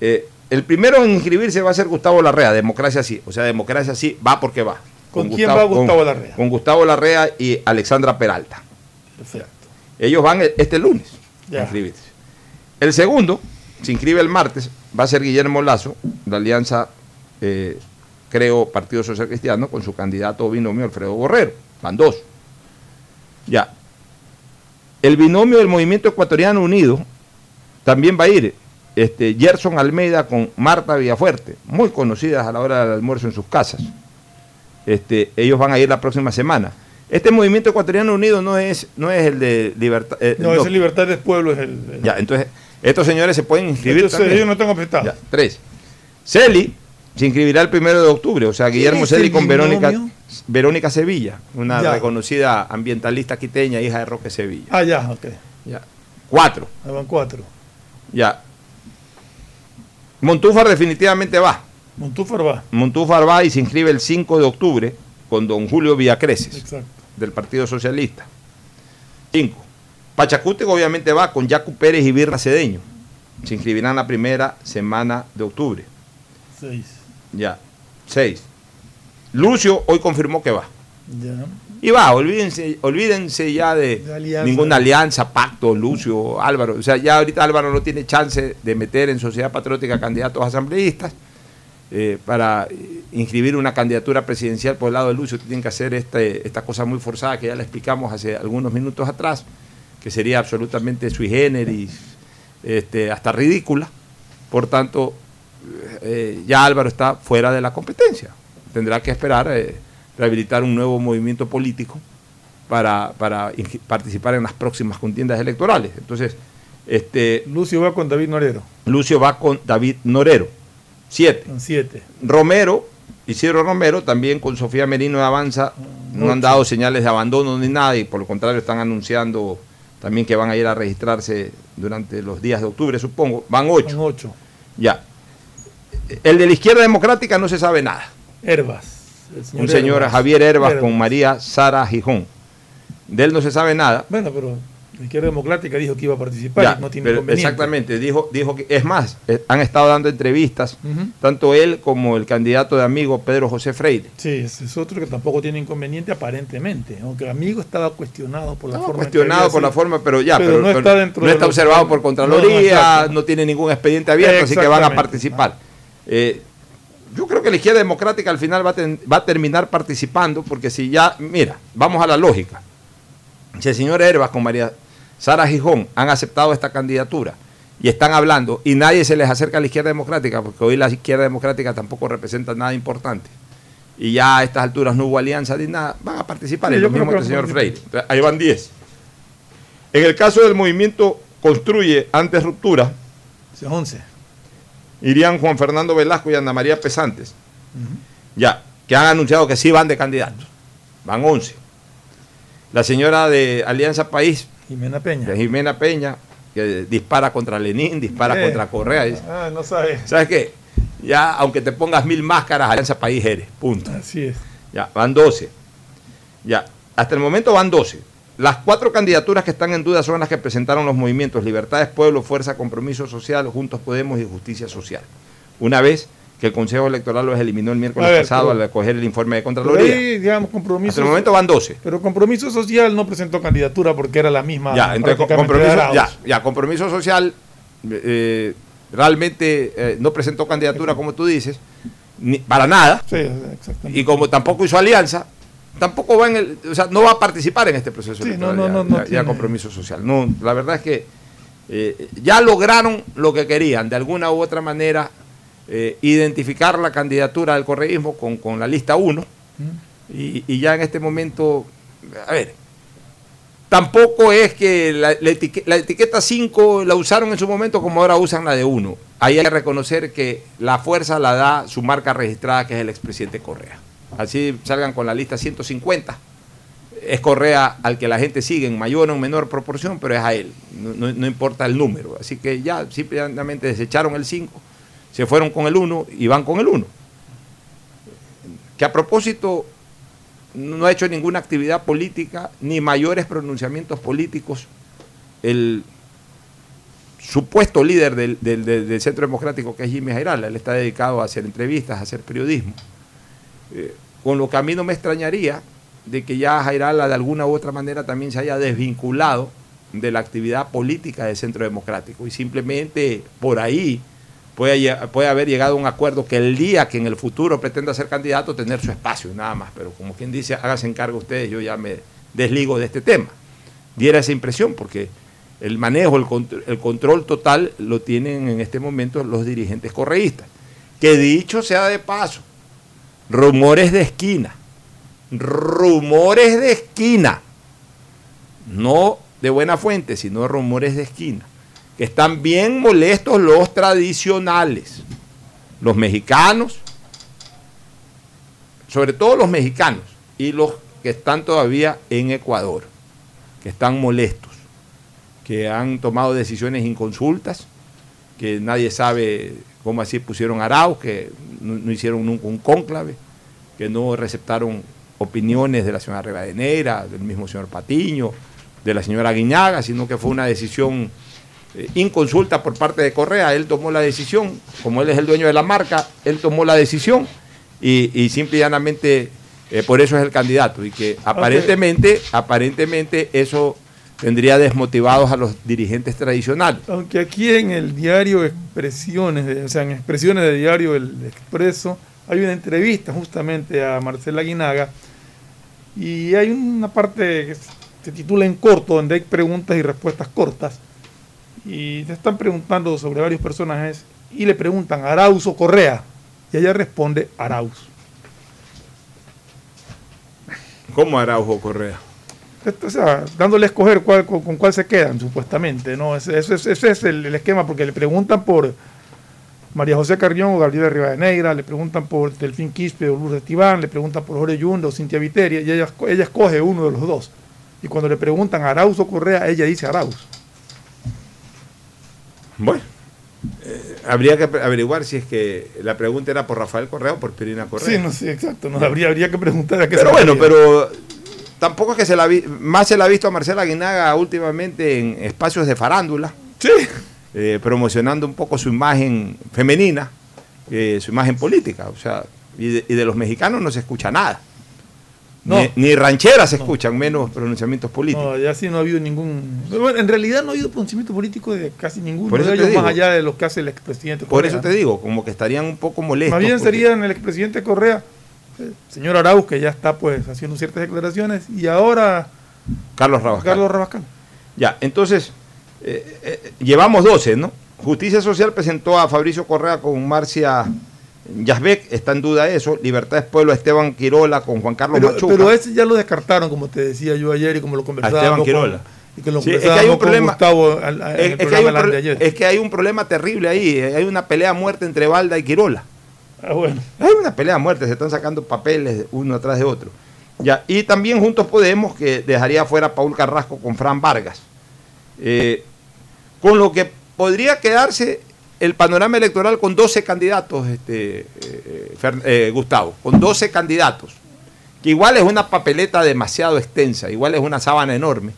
Eh, el primero en inscribirse va a ser Gustavo Larrea, Democracia Sí. O sea, Democracia Sí va porque va. ¿Con quién va Gustavo con- Larrea? Con Gustavo Larrea y Alexandra Peralta. Perfecto. Ellos van el- este lunes Ya. a inscribirse. El segundo se inscribe el martes, va a ser Guillermo Lazo, de Alianza, eh, creo, Partido Social Cristiano, con su candidato binomio Alfredo Borrero. Van dos. Ya. El binomio del Movimiento Ecuatoriano Unido también va a ir. Este, Gerson Almeida con Marta Villafuerte, muy conocidas a la hora del almuerzo en sus casas. Este, ellos van a ir la próxima semana. Este movimiento ecuatoriano unido no es, no es el de libertad. eh, No, ese Libertad del Pueblo es el. el- ya, entonces, estos señores se pueden inscribir. Entonces, también. ellos no completados. Ya, tres. Celi se inscribirá el primero de octubre, o sea, Guillermo Celi el con Verónica, Sevilla, una Ya. reconocida ambientalista quiteña, hija de Roque Sevilla. Ah, ya, ok. Ya. Cuatro. Ahí van cuatro. Ya. Montúfar definitivamente va. Montúfar va. Montúfar va y se inscribe el 5 de octubre con don Julio Villacreces, Exacto. del Partido Socialista. 5. Pachacútec obviamente va con Yacu Pérez y Birra Cedeño. Se inscribirán la primera semana de octubre. Seis. Ya. 6. Lucio hoy confirmó que va. Ya. Y va, olvídense, olvídense ya de, De alianza. ninguna alianza, pacto, Lucio, Álvaro. O sea, ya ahorita Álvaro no tiene chance de meter en Sociedad Patriótica candidatos asambleístas. Eh, para eh, inscribir una candidatura presidencial por el lado de Lucio tienen que hacer este, esta cosa muy forzada que ya le explicamos hace algunos minutos atrás, que sería absolutamente sui generis, este, hasta ridícula. Por tanto, eh, ya Álvaro está fuera de la competencia. Tendrá que esperar eh, rehabilitar un nuevo movimiento político para, participar en las próximas contiendas electorales. Entonces, este, Lucio va con David Norero. Lucio va con David Norero, 7. Con siete. Romero, Isidro Romero, también con Sofía Merino de Avanza, no han dado señales de abandono ni nada y por lo contrario están anunciando también que van a ir a registrarse durante los días de octubre, supongo. Van ocho. ocho. Ya. El de la izquierda democrática no se sabe nada. Herbas. Un señor Herbas. Javier Herbas Herbas. con María Sara Gijón. De él no se sabe nada. Bueno, pero la izquierda democrática dijo que iba a participar Ya, y no tiene pero exactamente, dijo, dijo que, es más, eh, han estado dando entrevistas, tanto él como el candidato de amigo Pedro José Freire. Sí, ese es otro que tampoco tiene inconveniente aparentemente, aunque el amigo estaba cuestionado por la Estaba forma. cuestionado por la forma, pero ya, Pero pero, no pero está dentro no de está los- observado por no, Contraloría, no, tiene ningún expediente abierto, así que van a participar. Eh, yo creo que la izquierda democrática al final va a, ten- va a terminar participando, porque si ya, mira, vamos a la lógica. Si el señor Herbas con María Sara Gijón han aceptado esta candidatura y están hablando y nadie se les acerca a la izquierda democrática, porque hoy la izquierda democrática tampoco representa nada importante. y ya a estas alturas no hubo alianza ni nada, van a participar, Sí, es lo mismo que el señor. Freire. Ahí van 10. En el caso del movimiento Construye antes ruptura, Sí, 11. irían Juan Fernando Velasco y Ana María Pesantes. Ya, que han anunciado que sí van de candidatos. Van 11. La señora de Alianza País, Jimena Peña. de Jimena Peña, que dispara contra Lenín, dispara contra Correa. dice, Ah, no sabes. ¿Sabes qué? Ya, aunque te pongas mil máscaras, Alianza País eres. Punto. Así es. Ya, van 12. Ya, hasta el momento van 12. Las cuatro candidaturas que están en duda son las que presentaron los movimientos Libertades Pueblo, Fuerza, Compromiso Social, Juntos Podemos y Justicia Social. Una vez que el Consejo Electoral los eliminó el miércoles ver, pasado pero- al recoger el informe de Contraloría. ahí, digamos, compromiso. Hasta el momento van 12. Pero Compromiso Social no presentó candidatura porque era la misma. Ya, entonces compromiso, de Arauz. ya, ya, compromiso social eh, realmente eh, no presentó candidatura, como tú dices, ni, para nada. Sí, exactamente. Y como tampoco hizo alianza, tampoco va en el, o sea, no va a participar en este proceso Sí, electoral, no, no, ya- no, no ya- ya tiene- compromiso social. No, la verdad es que eh, ya lograron lo que querían, de alguna u otra manera, eh, identificar la candidatura del correísmo con, con la lista 1 y, y ya en este momento, a ver, tampoco es que la, la etique- la etiqueta 5 la usaron en su momento como ahora usan la de 1. Ahí hay que reconocer que la fuerza la da su marca registrada, que es el expresidente Correa. Así salgan con la lista 150. Es Correa al que la gente sigue en mayor o menor proporción, pero es a él. No, no- no importa el número. Así que ya simplemente desecharon el 5, se fueron con el 1 y van con el 1. Que a propósito no ha hecho ninguna actividad política ni mayores pronunciamientos políticos el supuesto líder del, del- del- Centro Democrático que es Jimmy Jairala. Él está dedicado a hacer entrevistas, a hacer periodismo. Eh, con lo que a mí no me extrañaría de que ya Jairala de alguna u otra manera también se haya desvinculado de la actividad política del Centro Democrático y simplemente por ahí puede, haber llegado a un acuerdo que el día que en el futuro pretenda ser candidato tener su espacio, nada más, pero como quien dice, háganse encargo ustedes, yo ya me desligo de este tema. Diera esa impresión porque el manejo, el, contr- el control total lo tienen en este momento los dirigentes correístas. Que dicho sea de paso, rumores de esquina, rumores de esquina, no de buena fuente, sino rumores de esquina, que están bien molestos los tradicionales, los mexicanos, sobre todo los mexicanos y los que están todavía en Ecuador, que están molestos, que han tomado decisiones inconsultas, que nadie sabe cómo así pusieron Arauz, que no, no hicieron nunca un cónclave, que no receptaron opiniones de la señora Rivadeneira, del mismo señor Patiño, de la señora Guiñaga, sino que fue una decisión eh, inconsulta por parte de Correa. Él tomó la decisión, como él es el dueño de la marca, él tomó la decisión y, y simple y llanamente eh, por eso es el candidato. Y que aparentemente, aparentemente eso tendría desmotivados a los dirigentes tradicionales. Aunque aquí en el diario Expresiones, de- o sea, en Expresiones de Diario El Expreso, hay una entrevista justamente a Marcela Guinaga y hay una parte que se titula En corto, donde hay preguntas y respuestas cortas. Y te están preguntando sobre varios personajes y le preguntan Arauz o Correa. Y ella responde Arauz. ¿Cómo Araujo Correa? O sea, dándole a escoger cuál, con, con cuál se quedan, supuestamente. ¿no? Ese, ese es- ese es el, el esquema, porque le preguntan por María José Carrión o Gabriela Rivadeneira, le preguntan por Delfín Quispe o Lourdes Tibán, le preguntan por Jorge Yunda o Cintia Viteria, y ella, ella escoge uno de los dos. Y cuando le preguntan a Arauz o Correa, ella dice Arauz. Bueno, eh, habría que averiguar si es que la pregunta era por Rafael Correa o por Pirina Correa. Sí, no sé, exacto. No, habría, habría que preguntar a qué Pero bueno, pero tampoco es que se la vi, más se la ha visto a Marcela Guinaga últimamente en espacios de farándula, Sí. eh, promocionando un poco su imagen femenina, eh, su imagen política, o sea, y de, y de los mexicanos no se escucha nada. No. Ni, ni rancheras se escuchan, menos pronunciamientos políticos. No, ya sí no ha habido ningún. Bueno, en realidad no ha habido pronunciamiento político de casi ninguno Por eso de ellos, digo. más allá de lo que hace el expresidente Por Correa, eso te digo, como que estarían un poco molestos. Más bien porque- serían el expresidente Correa, el señor Arauz, que ya está pues haciendo ciertas declaraciones, y ahora Carlos Rabascal. Carlos Rabascal. Ya, entonces, eh, eh, llevamos 12, ¿no? Justicia Social presentó a Fabricio Correa con Marcia Yazbek está en duda eso. Libertad es Pueblo, Esteban Quirola con Juan Carlos Pero, Machuca. pero ese ya lo descartaron, como te decía yo ayer y como lo conversábamos. Esteban con- Quirola. y que lo Sí, es que conversábamos hay un con problema. Gustavo al- al- en Es, el es que hay programa un del pro- de ayer. es que hay un problema terrible ahí. eh, Hay una pelea a muerte entre Valda y Quirola. Ah, bueno. Hay una pelea a muerte, se están sacando papeles uno atrás de otro. Ya, y también Juntos Podemos, que dejaría fuera a Paul Carrasco con Fran Vargas. Eh, con lo que podría quedarse el panorama electoral con 12 candidatos, este, eh, eh, Gustavo, con 12 candidatos. Que igual es una papeleta demasiado extensa, igual es una sábana enorme,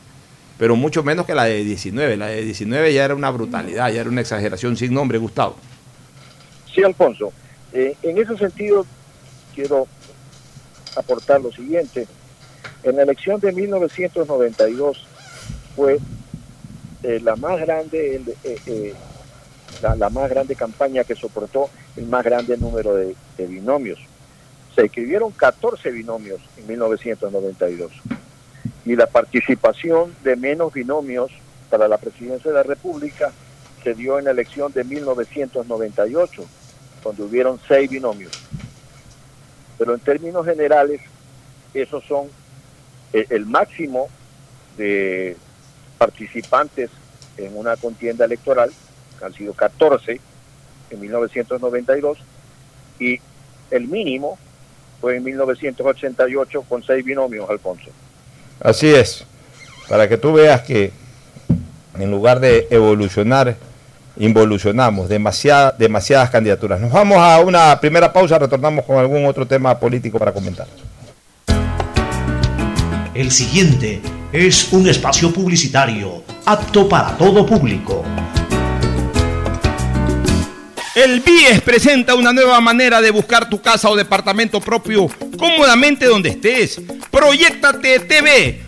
pero mucho menos que la de 19. La de 19 ya era una brutalidad, ya era una exageración sin nombre, Gustavo. Sí, Alfonso. Eh, en ese sentido, quiero aportar lo siguiente. En la elección de 1992 fue eh, la más grande, la, más grande campaña que soportó el más grande número de, binomios. Se escribieron 14 binomios en 1992 y la participación de menos binomios para la presidencia de la República se dio en la elección de 1998, donde hubieron seis binomios. Pero en términos generales, esos son eh, el máximo de participantes en una contienda electoral, han sido 14 en 1992, y el mínimo fue en 1988 con seis binomios, Alfonso. Así es, para que tú veas que en lugar de evolucionar, involucionamos demasiada- demasiadas candidaturas. Nos vamos a una primera pausa, retornamos con algún otro tema político para comentar. El siguiente es un espacio publicitario apto para todo público. El BIES presenta una nueva manera de buscar tu casa o departamento propio cómodamente donde estés. Proyectate TV,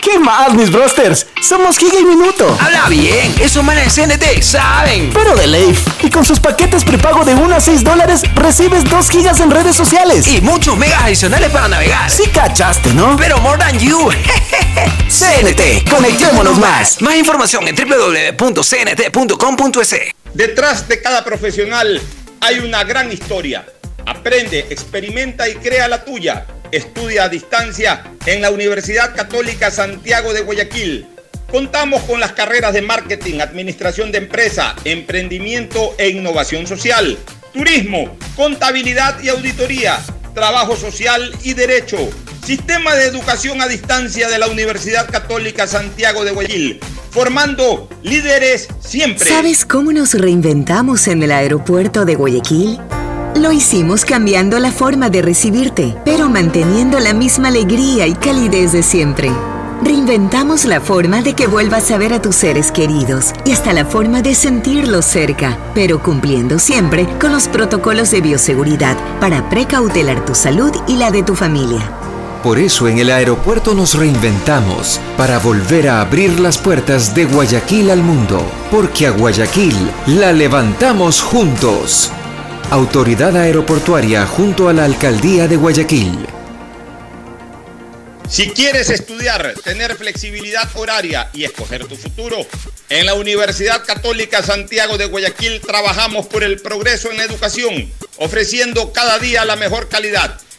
¿Qué más, mis brosters? Somos Giga y Minuto. Habla bien, esos manes de CNT saben. Pero de Leif. Y con sus paquetes prepago de 1 a 6 dólares, recibes 2 gigas en redes sociales. Y muchos megas adicionales para navegar. Sí cachaste, ¿no? Pero more than you. CNT, conectémonos más. Más información en www.cnt.com.es. Detrás de cada profesional hay una gran historia. Aprende, experimenta y crea la tuya. Estudia a distancia en la Universidad Católica Santiago de Guayaquil. Contamos con las carreras de marketing, administración de empresa, emprendimiento e innovación social, turismo, contabilidad y auditoría, trabajo social y derecho. Sistema de educación a distancia de la Universidad Católica Santiago de Guayaquil, formando líderes siempre. ¿Sabes cómo nos reinventamos en el aeropuerto de Guayaquil? Lo hicimos cambiando la forma de recibirte, pero manteniendo la misma alegría y calidez de siempre. Reinventamos la forma de que vuelvas a ver a tus seres queridos y hasta la forma de sentirlos cerca, pero cumpliendo siempre con los protocolos de bioseguridad para precautelar tu salud y la de tu familia. Por eso en el aeropuerto nos reinventamos para volver a abrir las puertas de Guayaquil al mundo, porque a Guayaquil la levantamos juntos. Autoridad Aeroportuaria junto a la Alcaldía de Guayaquil. Si quieres estudiar, tener flexibilidad horaria y escoger tu futuro, en la Universidad Católica Santiago de Guayaquil trabajamos por el progreso en la educación, ofreciendo cada día la mejor calidad.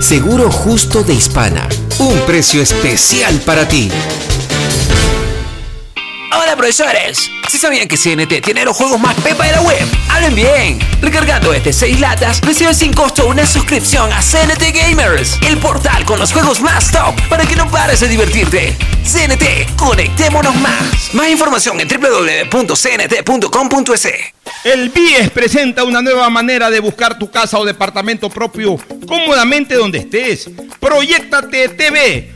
Seguro Justo de Hispana. Un precio especial para ti. Hola profesores, ¿sí sabían que CNT tiene los juegos más pepa de la web? ¡Hablen bien! Recargando este 6 latas, recibes sin costo una suscripción a CNT Gamers, el portal con los juegos más top para que no pares de divertirte. CNT, conectémonos más. Más información en www.cnt.com.es. El BIES presenta una nueva manera de buscar tu casa o departamento propio cómodamente donde estés. Proyectate TV,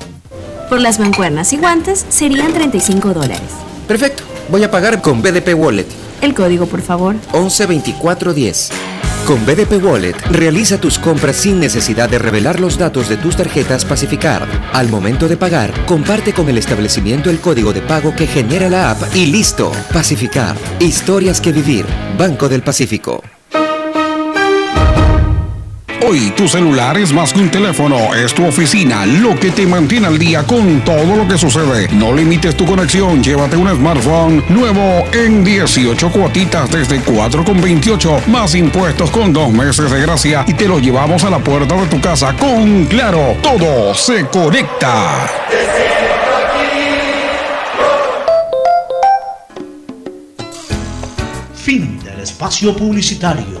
Por las mancuernas y guantes serían 35 dólares. Perfecto. Voy a pagar con BDP Wallet. El código, por favor. 112410. Con BDP Wallet, realiza tus compras sin necesidad de revelar los datos de tus tarjetas Pacificar. Al momento de pagar, comparte con el establecimiento el código de pago que genera la app y listo. Pacificar. Historias que vivir. Banco del Pacífico. Hoy tu celular es más que un teléfono, es tu oficina, lo que te mantiene al día con todo lo que sucede. No limites tu conexión, llévate un smartphone nuevo en 18 cuotitas desde 4,28 más impuestos con dos meses de gracia y te lo llevamos a la puerta de tu casa con Claro. Todo se conecta. Fin del espacio publicitario.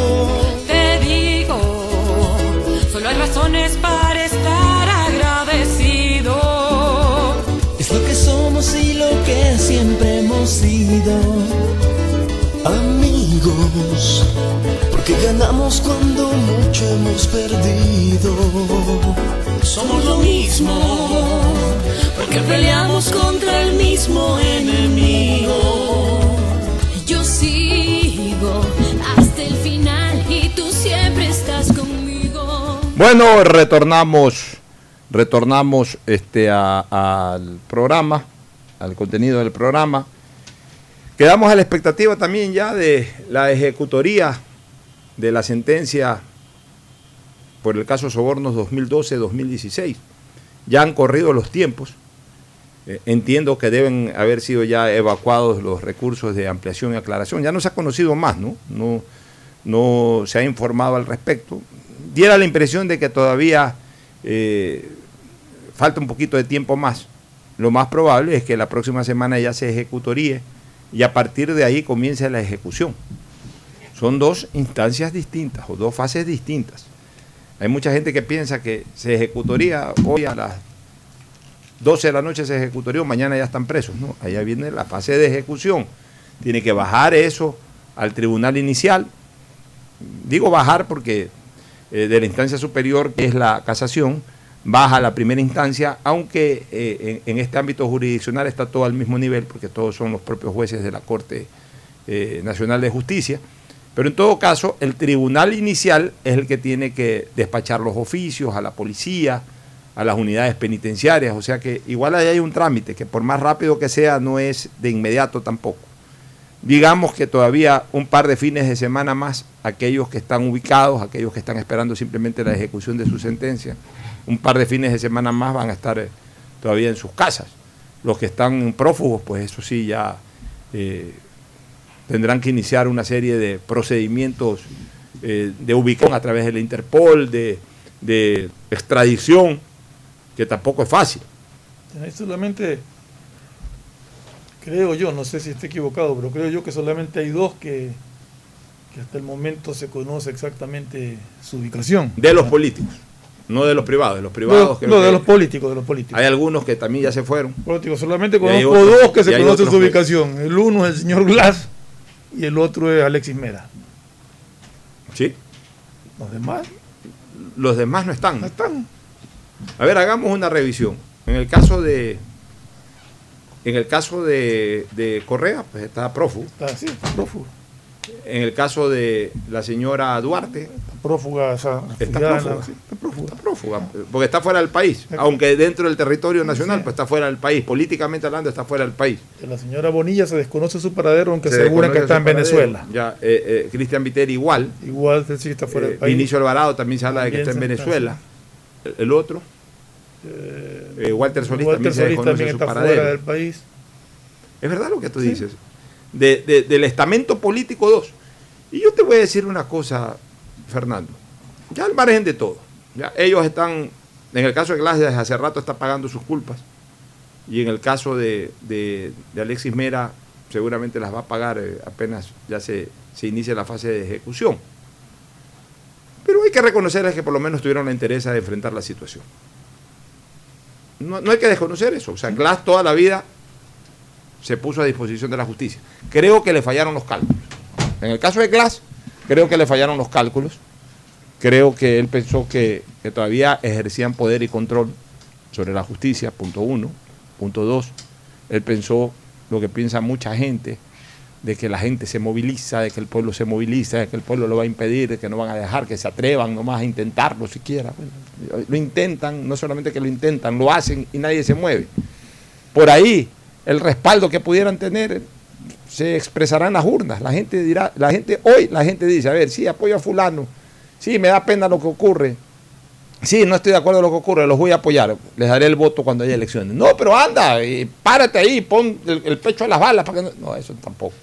Razones para estar agradecido. Es lo que somos y lo que siempre hemos sido. Amigos, porque ganamos cuando mucho hemos perdido. Somos lo mismo, porque peleamos contra el mismo enemigo. Bueno, retornamos, retornamos este al programa, al contenido del programa. Quedamos a la expectativa también ya de la ejecutoría de la sentencia por el caso Sobornos 2012-2016. Ya han corrido los tiempos. Eh, entiendo que deben haber sido ya evacuados los recursos de ampliación y aclaración. Ya no se ha conocido más, ¿no? No, no se ha informado al respecto. Diera la impresión de que todavía eh, falta un poquito de tiempo más. Lo más probable es que la próxima semana ya se ejecutoríe y a partir de ahí comience la ejecución. Son dos instancias distintas o dos fases distintas. Hay mucha gente que piensa que se ejecutaría hoy a las 12 de la noche se ejecutaría, mañana ya están presos. No, allá viene la fase de ejecución. Tiene que bajar eso al tribunal inicial. Digo bajar porque eh, de la instancia superior, que es la casación, baja a la primera instancia, aunque eh, en, este ámbito jurisdiccional está todo al mismo nivel, porque todos son los propios jueces de la Corte eh, Nacional de Justicia. Pero en todo caso, el tribunal inicial es el que tiene que despachar los oficios a la policía, a las unidades penitenciarias. O sea que igual ahí hay un trámite que por más rápido que sea no es de inmediato tampoco. Digamos que todavía un par de fines de semana más, aquellos que están ubicados, aquellos que están esperando simplemente la ejecución de su sentencia, un par de fines de semana más van a estar eh, todavía en sus casas. Los que están prófugos, pues eso sí ya eh, tendrán que iniciar una serie de procedimientos eh, de ubicación a través de la Interpol, de, extradición, que tampoco es fácil. Solamente, creo yo, no sé si estoy equivocado, pero creo yo que solamente hay dos que, que hasta el momento se conoce exactamente su ubicación. De los políticos. No de los privados, de los privados. No, no, de los políticos, de los políticos. Hay algunos que también ya se fueron. Políticos, solamente conozco otros- dos que se conocen su que- ubicación. El uno es el señor Glass y el otro es Alexis Mera. Sí. Los demás Los demás no están. no están. A ver, hagamos una revisión. En el caso de. En el caso de, de Correa, pues está prófugo. Está así, prófugo. En el caso de la señora Duarte, Prófuga, o sea, está prófuga. sí, está prófuga. Está prófuga, porque está fuera del país. Aunque dentro del territorio nacional, pues está fuera del país. Políticamente hablando, está fuera del país. La señora Bonilla se desconoce su paradero, aunque Se aseguran que está en. Venezuela. Ya, eh, eh, Cristian Viteri igual. Igual sí está fuera Eh, del país. Vinicio Alvarado también se habla de que está en está, Venezuela. El, el otro. Eh, Walter Solís Walter también se Solís también su está paradero. fuera del país. Es verdad lo que tú dices. De- de- del estamento político 2. Y yo te voy a decir una cosa, Fernando. Ya al margen de todo. Ya ellos están, en el caso de Glass, desde hace rato está pagando sus culpas. Y en el caso de, de- de Alexis Mera, seguramente las va a pagar eh, apenas ya se, se inicie la fase de ejecución. Pero hay que reconocerles que por lo menos tuvieron la interés de enfrentar la situación. No, no hay que desconocer eso. O sea, Glass toda la vida se puso a disposición de la justicia. Creo que le fallaron los cálculos. En el caso de Glass, creo que le fallaron los cálculos. Creo que él pensó que, que todavía ejercían poder y control sobre la justicia, punto uno. Punto dos, él pensó lo que piensa mucha gente, de que la gente se moviliza, de que el pueblo se moviliza, de que el pueblo lo va a impedir, de que no van a dejar que se atrevan nomás a intentarlo siquiera. Bueno, lo intentan, no solamente que lo intentan, lo hacen y nadie se mueve. Por ahí, el respaldo que pudieran tener se expresará en las urnas. La gente dirá, la gente hoy, la gente dice, a ver, sí, apoyo a fulano, sí, me da pena lo que ocurre, sí, no estoy de acuerdo con lo que ocurre, los voy a apoyar, les daré el voto cuando haya elecciones. No, pero anda, párate ahí, pon el, el pecho a las balas para que no... No, eso tampoco.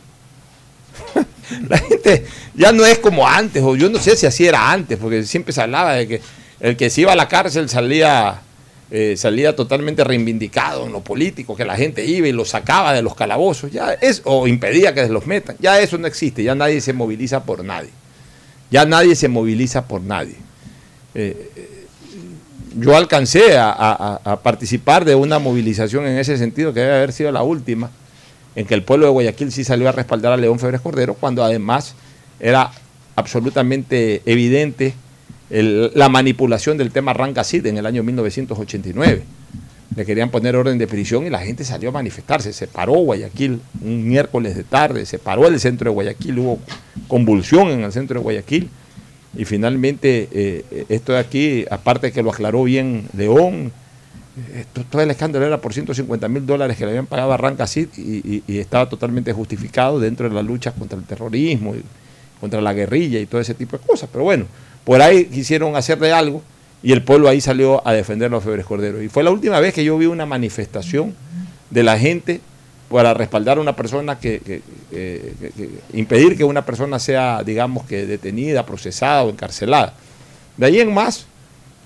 la gente ya no es como antes, o yo no sé si así era antes, porque siempre se hablaba de que el que se iba a la cárcel salía, eh, salía totalmente reivindicado en lo político, que la gente iba y lo sacaba de los calabozos, ya es, o impedía que los metan. Ya eso no existe, ya nadie se moviliza por nadie. Ya nadie se moviliza por nadie. Eh, eh, yo alcancé a, a- participar de una movilización en ese sentido, que debe haber sido la última, en que el pueblo de Guayaquil sí salió a respaldar a León Febres Cordero, cuando además era absolutamente evidente la manipulación del tema Rancacid en el año 1989. Le querían poner orden de prisión y la gente salió a manifestarse. Se paró Guayaquil un miércoles de tarde, se paró el centro de Guayaquil, hubo convulsión en el centro de Guayaquil. Y finalmente, eh, esto de aquí, aparte que lo aclaró bien León, esto- todo el escándalo era por 150 mil dólares que le habían pagado a Rancacid y, y- y estaba totalmente justificado dentro de la lucha contra el terrorismo, y contra la guerrilla y todo ese tipo de cosas. Pero bueno, por ahí quisieron hacerle algo y el pueblo ahí salió a defender a Febres Cordero. Y fue la última vez que yo vi una manifestación de la gente para respaldar a una persona que- que- impedir que una persona sea, digamos que detenida, procesada o encarcelada. De ahí en más,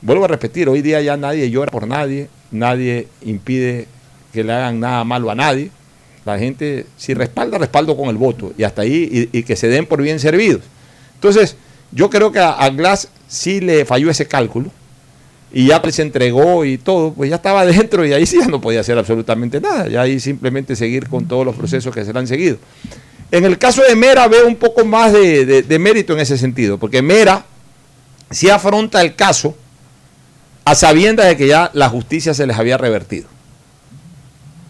vuelvo a repetir, hoy día ya nadie llora por nadie, nadie impide que le hagan nada malo a nadie. La gente, si respalda, respaldo con el voto y hasta ahí, y, y que se den por bien servidos. Entonces, yo creo que a, Glass sí le falló ese cálculo y ya se entregó y todo, pues ya estaba dentro y ahí sí ya no podía hacer absolutamente nada, ya ahí simplemente seguir con todos los procesos que se le han seguido. En el caso de Mera veo un poco más de, de- de mérito en ese sentido, porque Mera sí afronta el caso a sabiendas de que ya la justicia se les había revertido.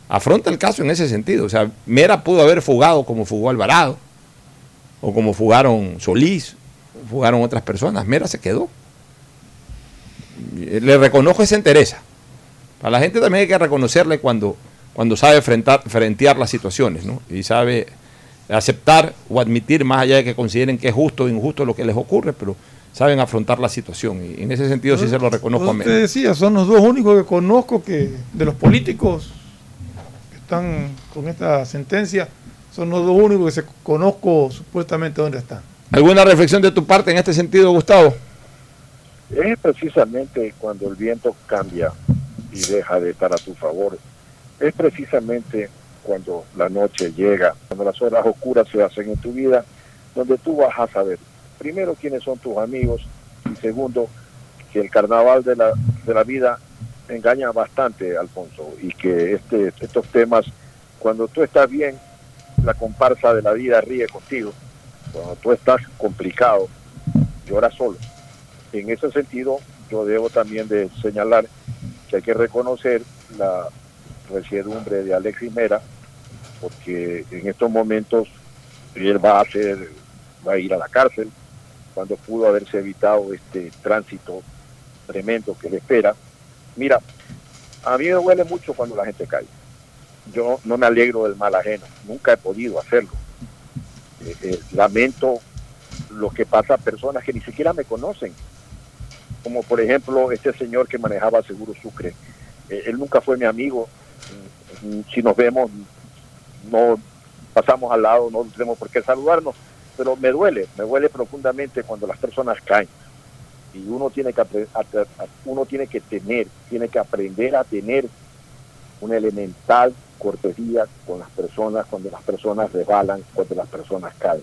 Afronta el caso en ese sentido. O sea, Mera pudo haber fugado como fugó Alvarado, o como fugaron Solís, fugaron otras personas. Mera se quedó. Le reconozco esa entereza. A la gente también hay que reconocerle cuando, cuando sabe frentar, frentear las situaciones, ¿no? Y sabe aceptar o admitir, más allá de que consideren que es justo o injusto lo que les ocurre, pero saben afrontar la situación. Y en ese sentido sí se lo reconozco a te Mera. decía, son los dos únicos que conozco que de los políticos que están con esta sentencia, son los dos únicos que se conozco supuestamente dónde están. ¿Alguna reflexión de tu parte en este sentido, Gustavo? Es precisamente cuando el viento cambia y deja de estar a tu favor. Es precisamente cuando la noche llega, cuando las horas oscuras se hacen en tu vida, donde tú vas a saber, primero, quiénes son tus amigos y segundo, que el carnaval de la, de la vida engaña bastante, Alfonso, y que este, estos temas, cuando tú estás bien, la comparsa de la vida ríe contigo. Cuando tú estás complicado, lloras solo. En ese sentido, yo debo también de señalar que hay que reconocer la resiedumbre de Alexis Mera, porque en estos momentos él va a ser, va a ir a la cárcel, cuando pudo haberse evitado este tránsito tremendo que le espera. Mira, a mí me duele mucho cuando la gente cae. Yo no me alegro del mal ajeno, nunca he podido hacerlo. Eh, eh, lamento lo que pasa a personas que ni siquiera me conocen, como por ejemplo este señor que manejaba Seguro Sucre. Eh, él nunca fue mi amigo. Mm, Si nos vemos, no pasamos al lado, no tenemos por qué saludarnos, pero me duele, me duele profundamente cuando las personas caen. Y uno tiene que uno tiene que tener, tiene que aprender a tener una elemental cortesía con las personas cuando las personas rebalan, cuando las personas caen.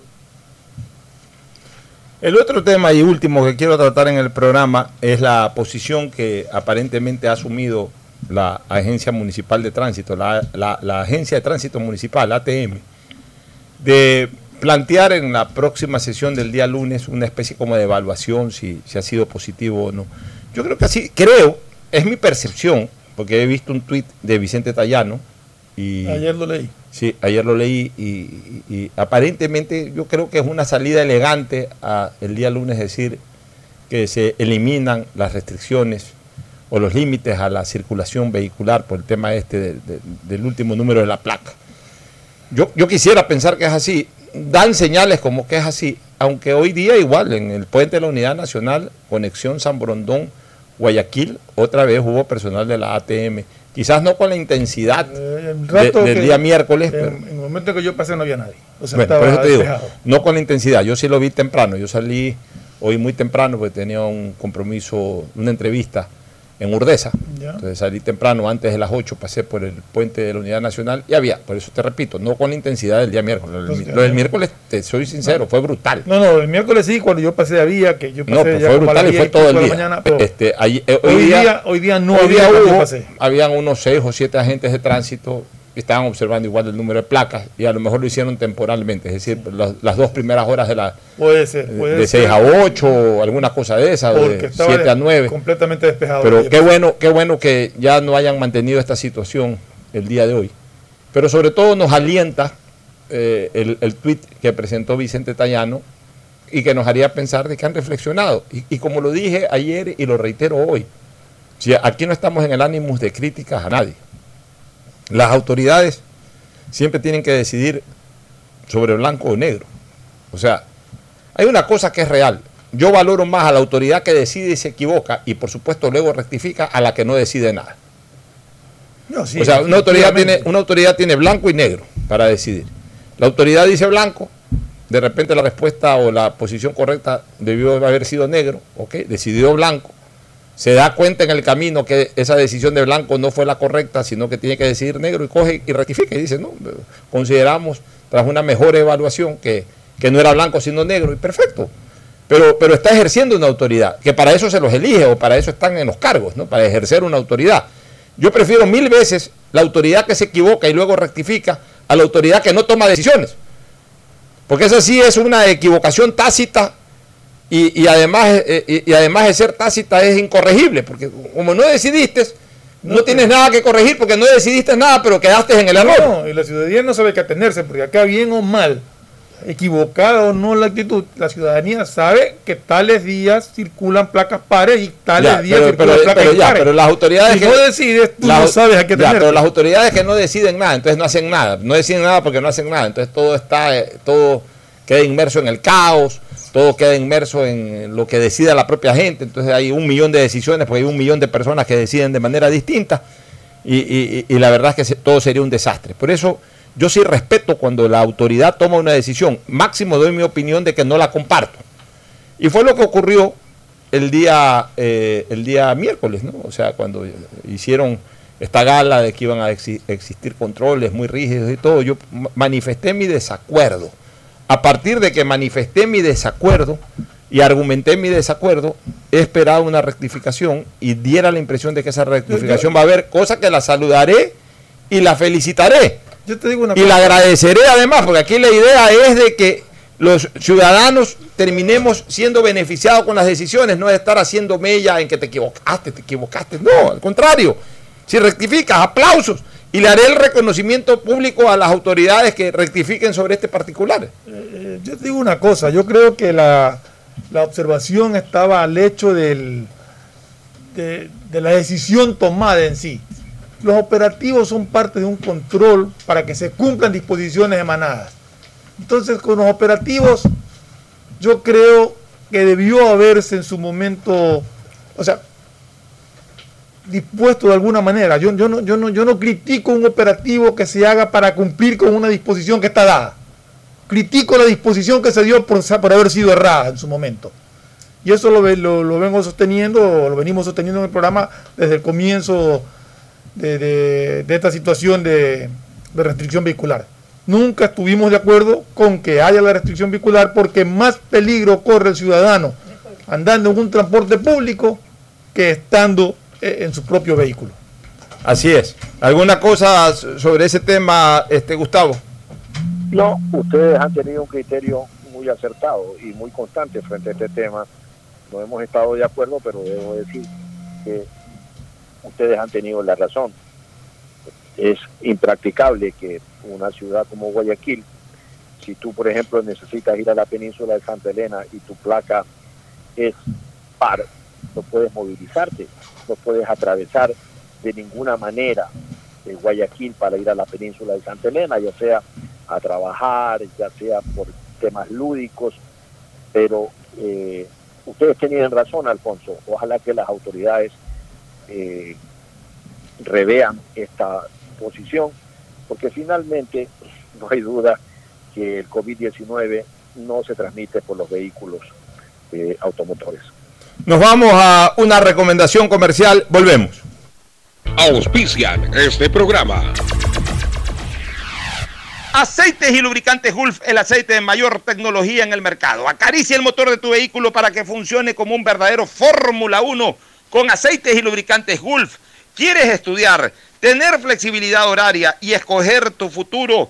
El otro tema y último que quiero tratar en el programa es la posición que aparentemente ha asumido la Agencia Municipal de Tránsito, la Agencia de Tránsito Municipal, ATM, de plantear en la próxima sesión del día lunes una especie como de evaluación si, si ha sido positivo o no. Yo creo que así, creo, es mi percepción, porque he visto un tuit de Vicente Tallano y... Ayer lo leí. Sí, ayer lo leí y, y- y aparentemente yo creo que es una salida elegante a el día lunes decir que se eliminan las restricciones o los límites a la circulación vehicular por el tema este de- de- del último número de la placa. Yo, yo quisiera pensar que es así, dan señales como que es así, aunque hoy día igual en el puente de la Unidad Nacional, conexión San Borondón, Guayaquil, otra vez hubo personal de la ATM, quizás no con la intensidad Eh, de- del día miércoles, En, pero- en el momento que yo pasé no había nadie. O sea, bueno, por eso te digo, no con la intensidad. Yo sí lo vi temprano. Yo salí hoy muy temprano porque tenía un compromiso, una entrevista en Urdesa. Entonces salí temprano, antes de las 8, pasé por el puente de la Unidad Nacional y había, por eso te repito, no con la intensidad del día miércoles. Lo del, lo miércoles, te soy sincero, fue brutal. No, no, el miércoles sí, cuando yo pasé había, que yo pasé No, pues ya fue brutal y 10 fue todo el de día. mañana, pero Este, ahí- eh, hoy, día, hoy día no hoy había día hubo- habían unos seis o siete agentes de tránsito estaban observando igual el número de placas y a lo mejor lo hicieron temporalmente, es decir, las, las dos primeras horas de la Puede ser, puede de ser. 6 a 8 o alguna cosa de esa, de estaba 7 a 9. completamente despejado. Pero qué bueno, qué bueno que ya no hayan mantenido esta situación el día de hoy. Pero sobre todo nos alienta eh, el, el tuit que presentó Vicente Tallano y que nos haría pensar de que han reflexionado. Y, y como lo dije ayer y lo reitero hoy, si aquí no estamos en el ánimo de críticas a nadie. Las autoridades siempre tienen que decidir sobre blanco o negro. O sea, hay una cosa que es real. Yo valoro más a la autoridad que decide y se equivoca y por supuesto luego rectifica a la que no decide nada. No, sí, o sea, una autoridad, tiene, una autoridad tiene blanco y negro para decidir. La autoridad dice blanco, de repente la respuesta o la posición correcta debió haber sido negro, ¿ok? Decidió blanco. Se da cuenta en el camino que esa decisión de blanco no fue la correcta, sino que tiene que decidir negro y coge y rectifica y dice, no, consideramos tras una mejor evaluación que, que no era blanco sino negro y perfecto. Pero, pero está ejerciendo una autoridad, que para eso se los elige o para eso están en los cargos, ¿no? Para ejercer una autoridad. Yo prefiero mil veces la autoridad que se equivoca y luego rectifica a la autoridad que no toma decisiones. Porque esa sí es una equivocación tácita y, y además, eh, y, y además de ser tácita es incorregible, porque como no decidiste, no, tienes nada que corregir porque no decidiste nada, pero quedaste en el error. No, y la ciudadanía no sabe qué atenerse, porque acá bien o mal, equivocada o no la actitud, la ciudadanía sabe que tales días circulan placas pares y tales Ya, días pero, circulan pero- placas pero ya, impares. pero las autoridades si que no decides, tú las- no sabes a qué ya, pero las autoridades que no deciden nada, entonces no hacen nada, no deciden nada porque no hacen nada, entonces todo está, eh, todo queda inmerso en el caos, todo queda inmerso en lo que decida la propia gente, entonces hay un millón de decisiones porque hay un millón de personas que deciden de manera distinta y, la verdad es que todo sería un desastre. Por eso yo sí respeto cuando la autoridad toma una decisión, máximo doy mi opinión de que no la comparto. Y fue lo que ocurrió el día, eh, el día miércoles, ¿no? O sea, cuando hicieron esta gala de que iban a exi- existir controles muy rígidos y todo, yo ma- manifesté mi desacuerdo. A partir de que manifesté mi desacuerdo, y argumenté mi desacuerdo, he esperado una rectificación y diera la impresión de que esa rectificación va a haber, cosa que la saludaré y la felicitaré. Yo te digo una Y la agradeceré además, porque aquí la idea es de que los ciudadanos terminemos siendo beneficiados con las decisiones, no de estar haciendo mella en que te equivocaste, te equivocaste. No, al contrario. Si rectificas, aplausos. Y le haré el reconocimiento público a las autoridades que rectifiquen sobre este particular. Eh, yo te digo una cosa, yo creo que la, la observación estaba al hecho del, de, de la decisión tomada en sí. Los operativos son parte de un control para que se cumplan disposiciones emanadas. Entonces, con los operativos, yo creo que debió haberse en su momento, o sea, dispuesto de alguna manera. Yo, no, critico un operativo que se haga para cumplir con una disposición que está dada. Critico la disposición que se dio por, haber sido errada en su momento. Y eso lo, ve- lo, lo vengo sosteniendo, lo venimos sosteniendo en el programa desde el comienzo de, esta situación de, restricción vehicular. Nunca estuvimos de acuerdo con que haya la restricción vehicular porque más peligro corre el ciudadano andando en un transporte público que estando en su propio vehículo. Así es. ¿Alguna cosa sobre ese tema, este Gustavo? No, ustedes han tenido un criterio muy acertado y muy constante frente a este tema. No hemos estado de acuerdo, pero debo decir que ustedes han tenido la razón. Es impracticable que una ciudad como Guayaquil, si tú, por ejemplo, necesitas ir a la península de Santa Elena y tu placa es par, no puedes movilizarte, no puedes atravesar de ninguna manera de Guayaquil para ir a la península de Santa Elena, ya sea a trabajar, ya sea por temas lúdicos, pero eh, ustedes tenían razón, Alfonso. Ojalá que las autoridades eh, revean esta posición, porque finalmente no hay duda que el COVID-19 no se transmite por los vehículos eh, automotores. Nos vamos a una recomendación comercial. Volvemos. Auspician este programa. Aceites y lubricantes Gulf, el aceite de mayor tecnología en el mercado. Acaricia el motor de tu vehículo para que funcione como un verdadero Fórmula 1 con aceites y lubricantes Gulf. ¿Quieres estudiar, tener flexibilidad horaria y escoger tu futuro?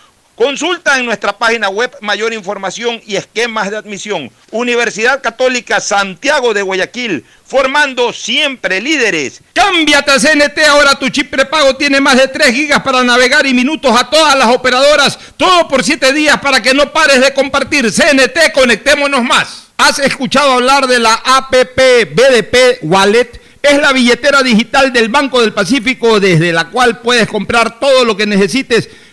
Consulta en nuestra página web mayor información y esquemas de admisión. Universidad Católica Santiago de Guayaquil, formando siempre líderes. Cámbiate a CNT, ahora tu chip prepago tiene más de 3 gigas para navegar y minutos a todas las operadoras, todo por 7 días para que no pares de compartir. CNT, conectémonos más. ¿Has escuchado hablar de la APP BDP Wallet? Es la billetera digital del Banco del Pacífico desde la cual puedes comprar todo lo que necesites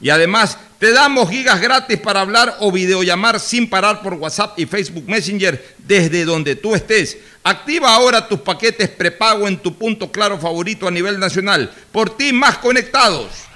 Y además te damos gigas gratis para hablar o videollamar sin parar por WhatsApp y Facebook Messenger desde donde tú estés. Activa ahora tus paquetes prepago en tu punto claro favorito a nivel nacional. Por ti más conectados.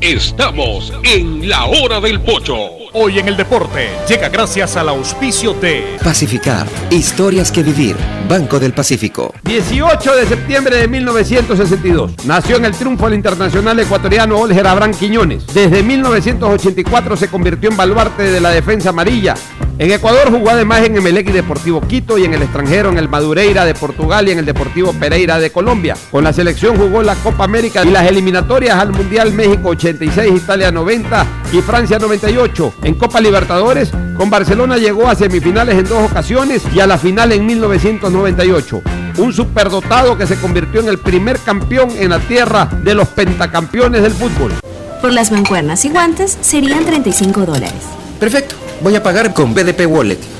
Estamos en la hora del pocho. Hoy en el deporte llega gracias al auspicio de Pacificar. Historias que vivir. Banco del Pacífico. 18 de septiembre de 1962. Nació en el triunfo al internacional ecuatoriano Olger Abraham Quiñones. Desde 1984 se convirtió en baluarte de la defensa amarilla. En Ecuador jugó además en Emelec y Deportivo Quito y en el extranjero en el Madureira de Portugal y en el Deportivo Pereira de Colombia. Con la selección jugó la Copa América y las eliminatorias al Mundial México 86, Italia 90 y Francia 98. En Copa Libertadores, con Barcelona llegó a semifinales en dos ocasiones y a la final en 1998. Un superdotado que se convirtió en el primer campeón en la tierra de los pentacampeones del fútbol. Por las mancuernas y guantes serían 35 dólares. Perfecto. Voy a pagar con BDP Wallet.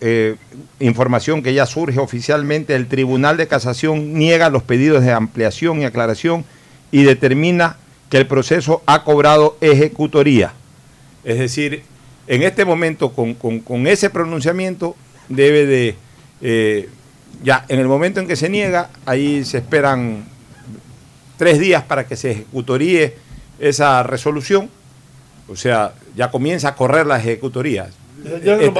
Eh, información que ya surge oficialmente. El Tribunal de Casación niega los pedidos de ampliación y aclaración y determina que el proceso ha cobrado ejecutoría. Es decir, en este momento, con, con- ese pronunciamiento, debe de, eh, ya en el momento en que se niega, ahí se esperan tres días para que se ejecutoríe esa resolución. O sea, ya comienza a correr la ejecutoría.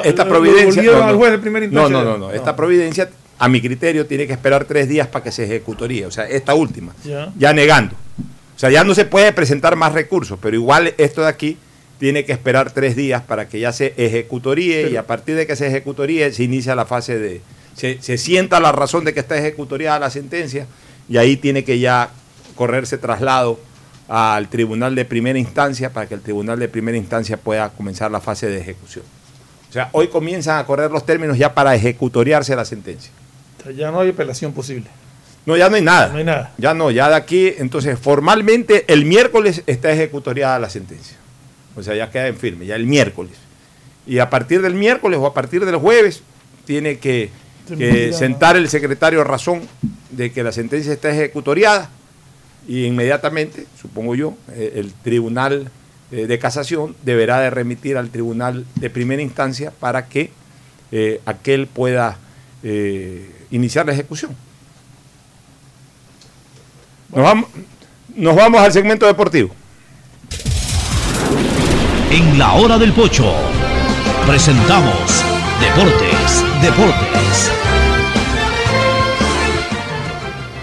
Esta, providencia. volvieron al juez de primera no, no, no, no. Esta providencia, a mi criterio, tiene que esperar tres días para que se ejecutoríe. O sea, esta última. Ya. Ya negando. O sea, ya no se puede presentar más recursos, pero igual esto de aquí tiene que esperar tres días para que ya se ejecutoríe y a partir de que se ejecutoríe se inicia la fase de... Se, se sienta la razón de que está ejecutoriada la sentencia y ahí tiene que ya correrse traslado al tribunal de primera instancia para que el tribunal de primera instancia pueda comenzar la fase de ejecución. O sea, hoy comienzan a correr los términos ya para ejecutoriarse la sentencia. Ya no hay apelación posible. No, ya no hay nada. No hay nada. Ya no, ya de aquí, entonces formalmente el miércoles está ejecutoriada la sentencia. O sea, ya queda en firme, ya el miércoles. Y a partir del miércoles o a partir del jueves tiene que, sentar el secretario razón de que la sentencia está ejecutoriada y inmediatamente, supongo yo, eh, el tribunal eh, de casación deberá de remitir al tribunal de primera instancia para que eh, aquel pueda eh, iniciar la ejecución. Nos vamos, nos vamos al segmento deportivo. En la hora del pocho presentamos Deportes, Deportes.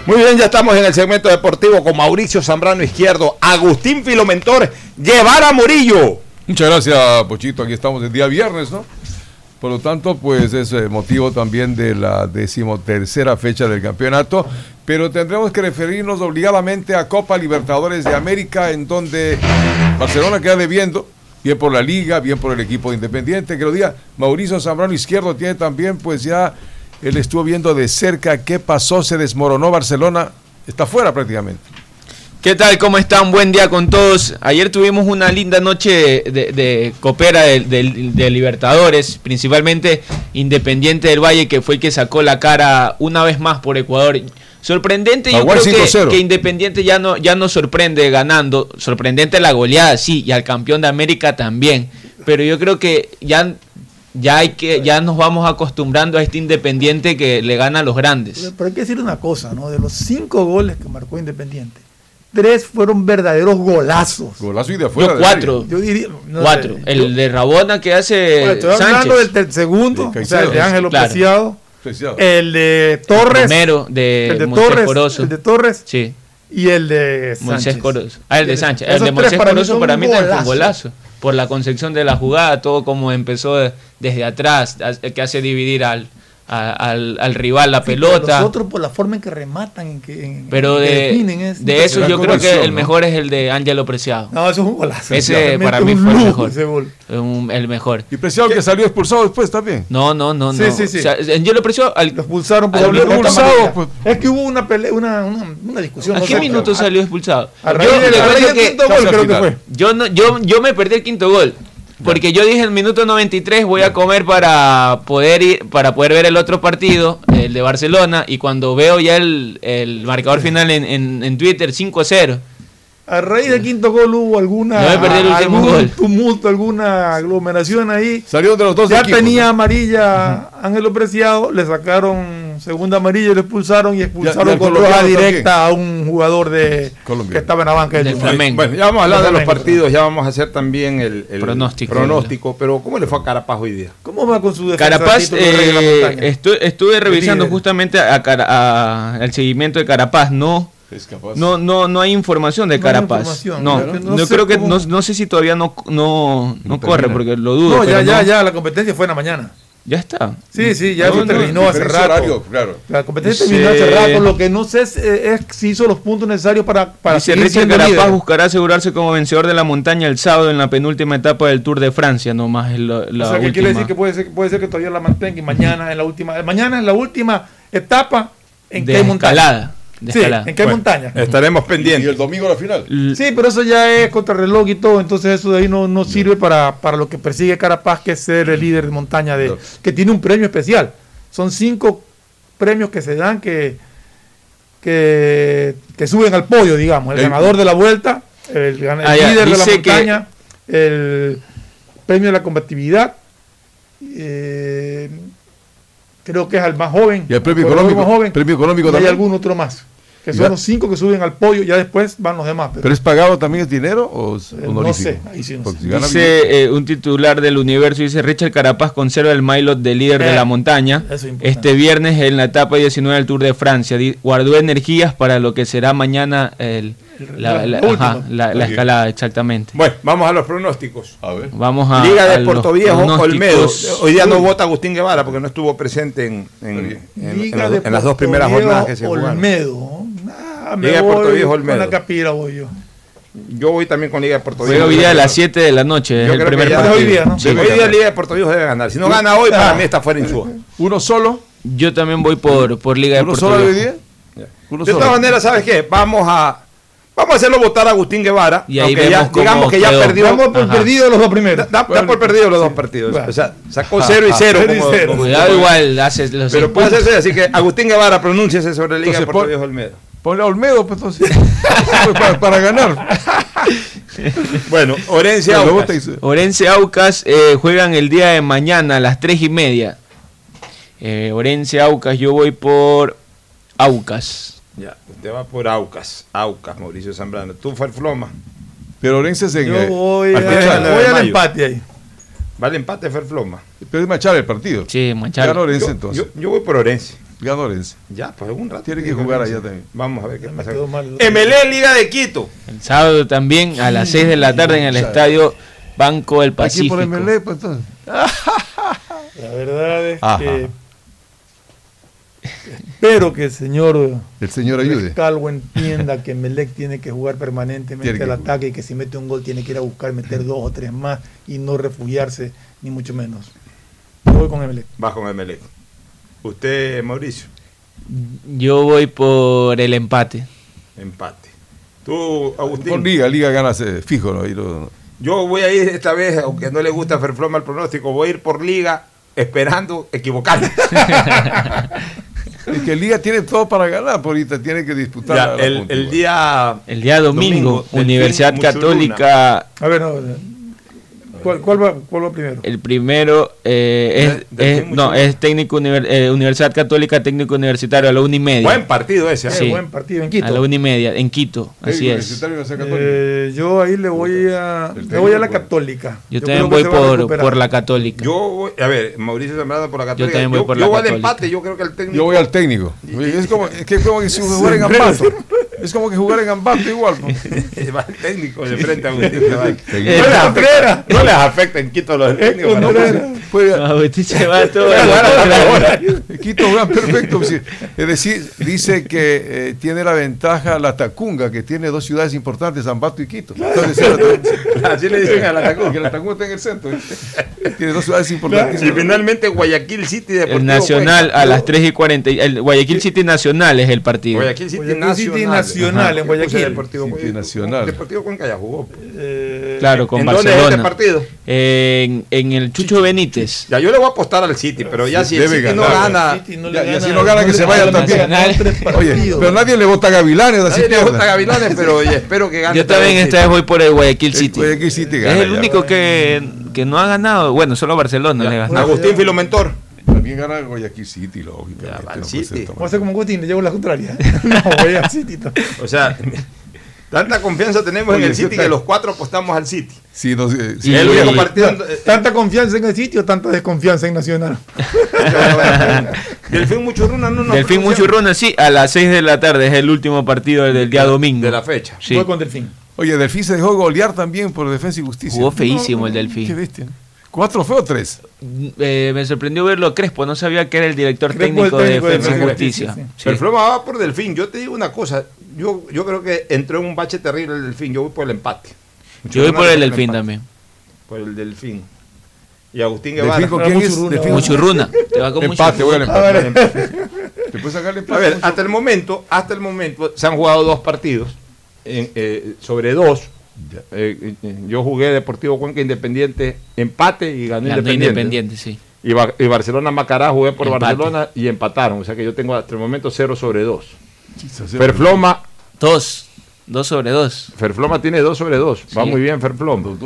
Muy bien, ya estamos en el segmento deportivo con Mauricio Zambrano Izquierdo, Agustín Filomentor, llevar a Murillo. Muchas gracias, Pochito. Aquí estamos el día viernes, ¿no? Por lo tanto, pues es eh, motivo también de la decimotercera fecha del campeonato, pero tendremos que referirnos obligadamente a Copa Libertadores de América, en donde Barcelona queda debiendo, bien por la liga, bien por el equipo de Independiente, que lo diga Mauricio Zambrano Izquierdo tiene también, pues ya él estuvo viendo de cerca qué pasó, se desmoronó Barcelona, está fuera prácticamente. ¿Qué tal? ¿Cómo están? Buen día con todos. Ayer tuvimos una linda noche de, de copera de, de- de Libertadores, principalmente Independiente del Valle, que fue el que sacó la cara una vez más por Ecuador. Sorprendente, yo creo que, 5-0. que Independiente ya no, ya no sorprende ganando. Sorprendente la goleada, sí, y al campeón de América también. Pero yo creo que ya, ya, hay que, ya nos vamos acostumbrando a este Independiente que le gana a los grandes. Pero, hay que decir una cosa, ¿no? De los cinco goles que marcó Independiente, tres fueron verdaderos golazos. Golazo y de cuatro. Yo diría, no cuatro. sé, el yo- de Rabona que hace Bueno, estoy Sánchez. hablando del, del segundo, o sea, el de Ángelo Claro. Preciado, Preciado. el de Torres, El primero de el de Moisés Torres, Corozo. el de Torres Sí. y el de Moisés Sánchez. Corozo. Ah, el de Sánchez. El Esos de tres Moisés para mí Corozo son para mí también fue un golazo. Por la concepción de la jugada, todo como empezó de- desde atrás, que hace dividir al, a- al, al rival la Sí, pero pelota. Los otros por la forma en que rematan, en que, en- Pero en que de, definen, es de eso yo creo que impresionante. el mejor es el de Ángelo Preciado. No, eso es un golazo. Ese para mí fue el mejor. ese gol. Un- el mejor. Y Preciado que salió expulsado después también. No, no, no, Sí, no. sí, sí. O sea, Ángelo Preciado al, Lo expulsaron por minuto- carta amarilla. Es que hubo una pelea, una, una, una discusión. ¿A no qué sé, minuto pero- salió expulsado? No, yo me perdí el quinto gol. Porque yo dije el minuto 93 voy a comer para poder ir, para poder ver el otro partido, el de Barcelona, y cuando veo ya el, el marcador final en, en, en Twitter, 5-0. A raíz del quinto gol hubo alguna No algún gol. tumulto, alguna aglomeración ahí. Salió de los dos Ya equipos, tenía ¿no? amarilla Ángelo Preciado, le sacaron segunda amarilla y lo expulsaron y expulsaron ya el con roja colombiano directa a un jugador de Colombia. que estaba en la banca del. Flamengo. Bueno, ya vamos a hablar de los Flamengo, partidos, ya vamos a hacer también el, el Pronóstico. pronóstico, pero ¿cómo le fue a Carapaz hoy día? ¿Cómo va con su defensa? Carapaz, eh, estu- estuve revisando justamente a Cara- a- al seguimiento de Carapaz, no. Es capaz. No, no, no hay información de Carapaz. información, no, claro. no, No sé creo que no, no sé si todavía no, no, no corre porque lo dudo. No, ya, pero ya, no. ya, la competencia fue en la mañana. Ya está. Sí, sí, ya No, eso no, terminó hace rato. horario, claro. La competencia Sí. terminó hace rato. Lo que no sé es, eh, es si hizo los puntos necesarios para, para Dice seguir Richard siendo Carapaz líder. buscará asegurarse como vencedor de la montaña el sábado en la penúltima etapa del Tour de Francia, nomás es la, la o sea, que quiere decir que puede ser, puede ser que todavía la mantenga y mañana en la última, mañana en la última etapa en De que hay montaña. Escalada, de sí, escalada. en Bueno, montaña. Estaremos Y pendientes. el domingo la final. Sí, pero eso ya es contrarreloj y todo, entonces eso de ahí no, no sirve para, para lo que persigue Carapaz, que es ser el líder de montaña, de, que tiene un premio especial. Son cinco premios que se dan que, que, que suben al podio, digamos. El El- ganador de la vuelta, el, Ah, líder de la que- montaña, el premio de la combatividad, eh, creo que es al más joven. Y el premio económico, más joven, premio económico y hay también. algún otro más. Que son Ya. los cinco que suben al podio, ya después van los demás. pero- ¿Pero es pagado también el dinero o es Eh, no sé, ahí sí no sé. Dice eh, un titular del universo, dice Richard Carapaz conserva el Milot de líder de Eh, la montaña. eso es. Este viernes en la etapa 19 del Tour de Francia. Guardó energías para lo que será mañana el, la, la ajá, escalada, exactamente. Bueno, vamos a los pronósticos. A ver. Vamos a. Liga a de los Puerto Viejo. Olmedo. Hoy día no vota Agustín Guevara porque no estuvo presente en, en- en- las- de en las dos primeras Viejo, jornadas que se jugaron. Olmedo. Ah, me Liga de Puerto Viejo, con Olmedo. la capira voy yo. Yo voy también con Liga de Puerto Viejo. hoy día a las 7 de la noche. Yo el creo primer que ya partido. hoy día, ¿no? Sí. hoy día Liga de Puerto Viejo debe ganar. Si no gana hoy, para mí está fuera en su. ¿Uno solo? Yo también voy por, por Liga de ¿Uno Puerto solo de Viejo. 10? Uno De solo. todas maneras, ¿sabes qué? Vamos a vamos a hacerlo votar a Agustín Guevara. Y ahí aunque ya, digamos que ya quedó. perdió. Damos por perdido los dos primeros. Da, da por perdido los dos partidos. Bueno. O sea, sacó 0 y 0. Cero y cero. Cuidado, igual hace los Pero puede hacerse así que Agustín Guevara pronúnciese sobre Liga de Entonces, Puerto Viejo Olmedo. Ponle a Olmedo, pues entonces. Pues, para, para ganar. Bueno, Orense Aucas. Orense Aucas eh, juegan el día de mañana a las 3 y media. Eh, Orense Aucas, yo voy por Aucas. Ya, usted va por Aucas. Aucas, Mauricio Zambrano. Tú, Ferfloma. Pero Orense es en. Yo eh, voy, al mayo. empate ahí. Vale empate, Ferfloma. Pero es Machar el partido. Sí, Machado. Gana Orense Yo, entonces. yo, yo voy por Orense. Gana Orense. Ya, pues un rato. Tiene que jugar allá también. Vamos a ver qué Me pasa. quedó mal. MLE Liga de Quito. El sábado también a las 6 de la tarde en el estadio Banco del Aquí Pacífico. por MLE, pues entonces. La verdad es Ajá. que espero que el señor El señor ayude. Calvo entienda que Melec tiene que jugar permanentemente que al jugar. ataque y que si mete un gol tiene que ir a buscar meter dos o tres más y no refugiarse ni mucho menos. Yo voy con Melec. Vas con MLE. Usted, Mauricio. Yo voy por el empate. Empate. Tú, Agustín. Con Liga, Liga gana eh, fijo, ¿no? Lo- Yo voy a ir esta vez, aunque no le gusta Ferfloma el pronóstico, voy a ir por Liga esperando equivocarme. Es que Liga tiene todo para ganar, por ahorita tiene que disputar. Ya, el, el día El día domingo, Domingo, Universidad. Católica, A ver, no, ¿cuál, cuál va, cuál va primero? el primero eh, es, Del es- no, es técnico univer- eh, Universidad Católica Técnico Universitario a la una y media. buen partido ese. ¿eh? Sí. buen partido en Quito. A la una y media, en Quito, así es. Universitario de Universidad Católica. Eh, yo ahí le voy a, le voy a la Católica. Yo, creo también voy a por, por la Católica. Yo voy, a ver, Mauricio Zambrano por la Católica. también voy por la yo voy al Católica. empate, yo creo que el técnico. Yo voy al técnico. Es como, es que como que si jugar en Ambato. Es como que jugar en Ambato igual. pues. Va el técnico de frente a. Sí. no, les afecta, no les afecta en Quito los técnicos. No, se va todo. Quito juega perfecto. Es decir, dice que eh, tiene la ventaja la Tacunga, que tiene dos ciudades importantes, Ambato y Quito. Entonces, Así le dicen a la Tacunga. que la Tacunga está en el centro. Tiene dos ciudades importantes. Y finalmente Guayaquil City Deportivo El Nacional Cuenca. a las 3 y 40. y- El Guayaquil City Nacional es el partido. Guayaquil City Guayaquil Nacional. Nacional, en Guayaquil. Deportivo. Nacional. Deportivo Cuenca ya jugó. Eh, Claro, con ¿En dónde es Barcelona. este partido? En, en el Chucho Benítez. Ya yo le voy a apostar al City, pero ya si el City no ganar. gana, City no Ya, le y así gana- no gana que se vaya gana también. Oye, pero nadie le vota a Gavilanes, así nadie le gusta a Gavilanes, pero y espero que gane. Yo también esta vez voy por el Guayaquil El City. Guayaquil City Es gana el ya. único que, que no ha ganado. Bueno, solo Barcelona le ganó. Agustín Filomentor. También gana Guayaquil City, lógicamente. Ya, no puede City. ser a hacer como Gutín, le llevo la contraria. no, voy al City. O sea, tanta confianza tenemos Oye, en el ¿qué City que los cuatro apostamos al City. Sí, no, sé, sí, Y- el único partido. ¿Tanta confianza en el sitio o tanta desconfianza en Nacional? Delfín Muchurruna no nos Delfín Muchurruna, sí, a las 6 de la tarde es el último partido del día domingo. de la fecha. Sí. Voy con Delfín. Oye, Delfín se dejó golear también por Defensa y Justicia. Jugó feísimo el Delfín. Qué bestia. ¿Cuatro fue o tres? Eh, me sorprendió verlo a Crespo, no sabía que era el director Crespo técnico es el técnico de de Defensa y Justicia. Justicia, Sí. Pero Floma va por Delfín. Yo te digo una cosa. Yo, yo creo que entró en un bache terrible el Delfín. Yo voy por el empate. Yo voy por el Delfín empate. también. Por el Delfín. Y Agustín ¿Delfín Guevara. con quién es? Delfín. Muchurruna. Te va con Empate, voy al Muchurruna. empate. ¿Te puedes sacarle A ver, hasta el momento, hasta el momento se han jugado dos partidos en, eh, sobre dos. Eh, eh, yo jugué Deportivo Cuenca Independiente empate y ganó, Ganó Independiente. Independiente, sí. Y, Ba- y Barcelona Macará jugué por Empate. Barcelona y empataron. O sea que yo tengo hasta el momento 0 sobre 2. cero. Ferfloma. 2. 2 sobre 2. Ferfloma tiene 2 sobre 2. Va Sí. muy bien Ferfloma.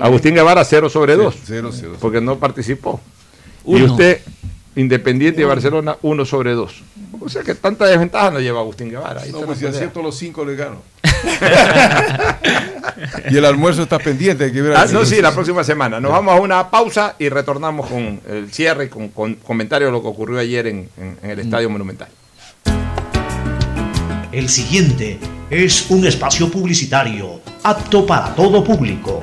Agustín Guevara 0 sobre 2. Cero, cero. Porque no participó. Y Uno. usted, Independiente y Barcelona, 1 sobre 2. O sea que tanta desventaja no lleva Agustín Guevara. Ahí No, pues si acierto los cinco le gano. y el almuerzo está pendiente. Que Ah, no, sí, la próxima semana. Nos vamos a una pausa y retornamos con el cierre y con, con comentarios de lo que ocurrió ayer en, en- en el Estadio Monumental. El siguiente es un espacio publicitario apto para todo público.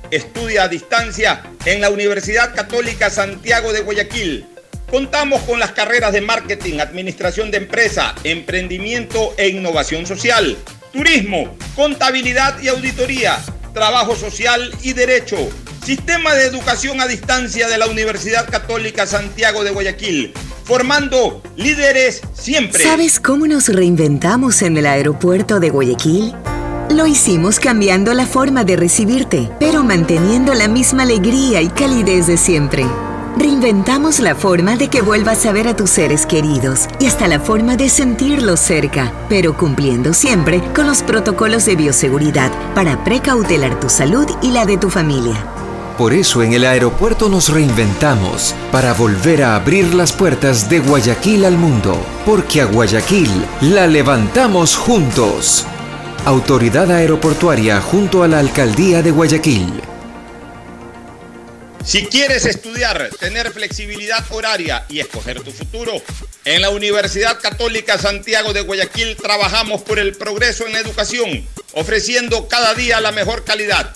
Estudia a distancia en la Universidad Católica Santiago de Guayaquil. Contamos con las carreras de marketing, administración de empresa, emprendimiento e innovación social, turismo, contabilidad y auditoría, trabajo social y derecho. Sistema de educación a distancia de la Universidad Católica Santiago de Guayaquil, formando líderes siempre. ¿Sabes cómo nos reinventamos en el aeropuerto de Guayaquil? Lo hicimos cambiando la forma de recibirte, pero manteniendo la misma alegría y calidez de siempre. Reinventamos la forma de que vuelvas a ver a tus seres queridos y hasta la forma de sentirlos cerca, pero cumpliendo siempre con los protocolos de bioseguridad para precautelar tu salud y la de tu familia. Por eso en el aeropuerto nos reinventamos para volver a abrir las puertas de Guayaquil al mundo, porque a Guayaquil la levantamos juntos. Autoridad Aeroportuaria junto a la Alcaldía de Guayaquil. Si quieres estudiar, tener flexibilidad horaria y escoger tu futuro, en la Universidad Católica Santiago de Guayaquil trabajamos por el progreso en la educación, ofreciendo cada día la mejor calidad.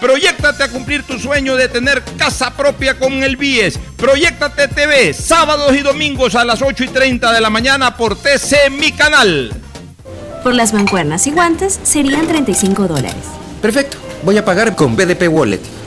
Proyectate a cumplir tu sueño de tener casa propia con el BIES. Proyectate TV, sábados y domingos a las 8 y 30 de la mañana por TC Mi Canal. Por las mancuernas y guantes serían 35 dólares. Perfecto. Voy a pagar con BDP Wallet.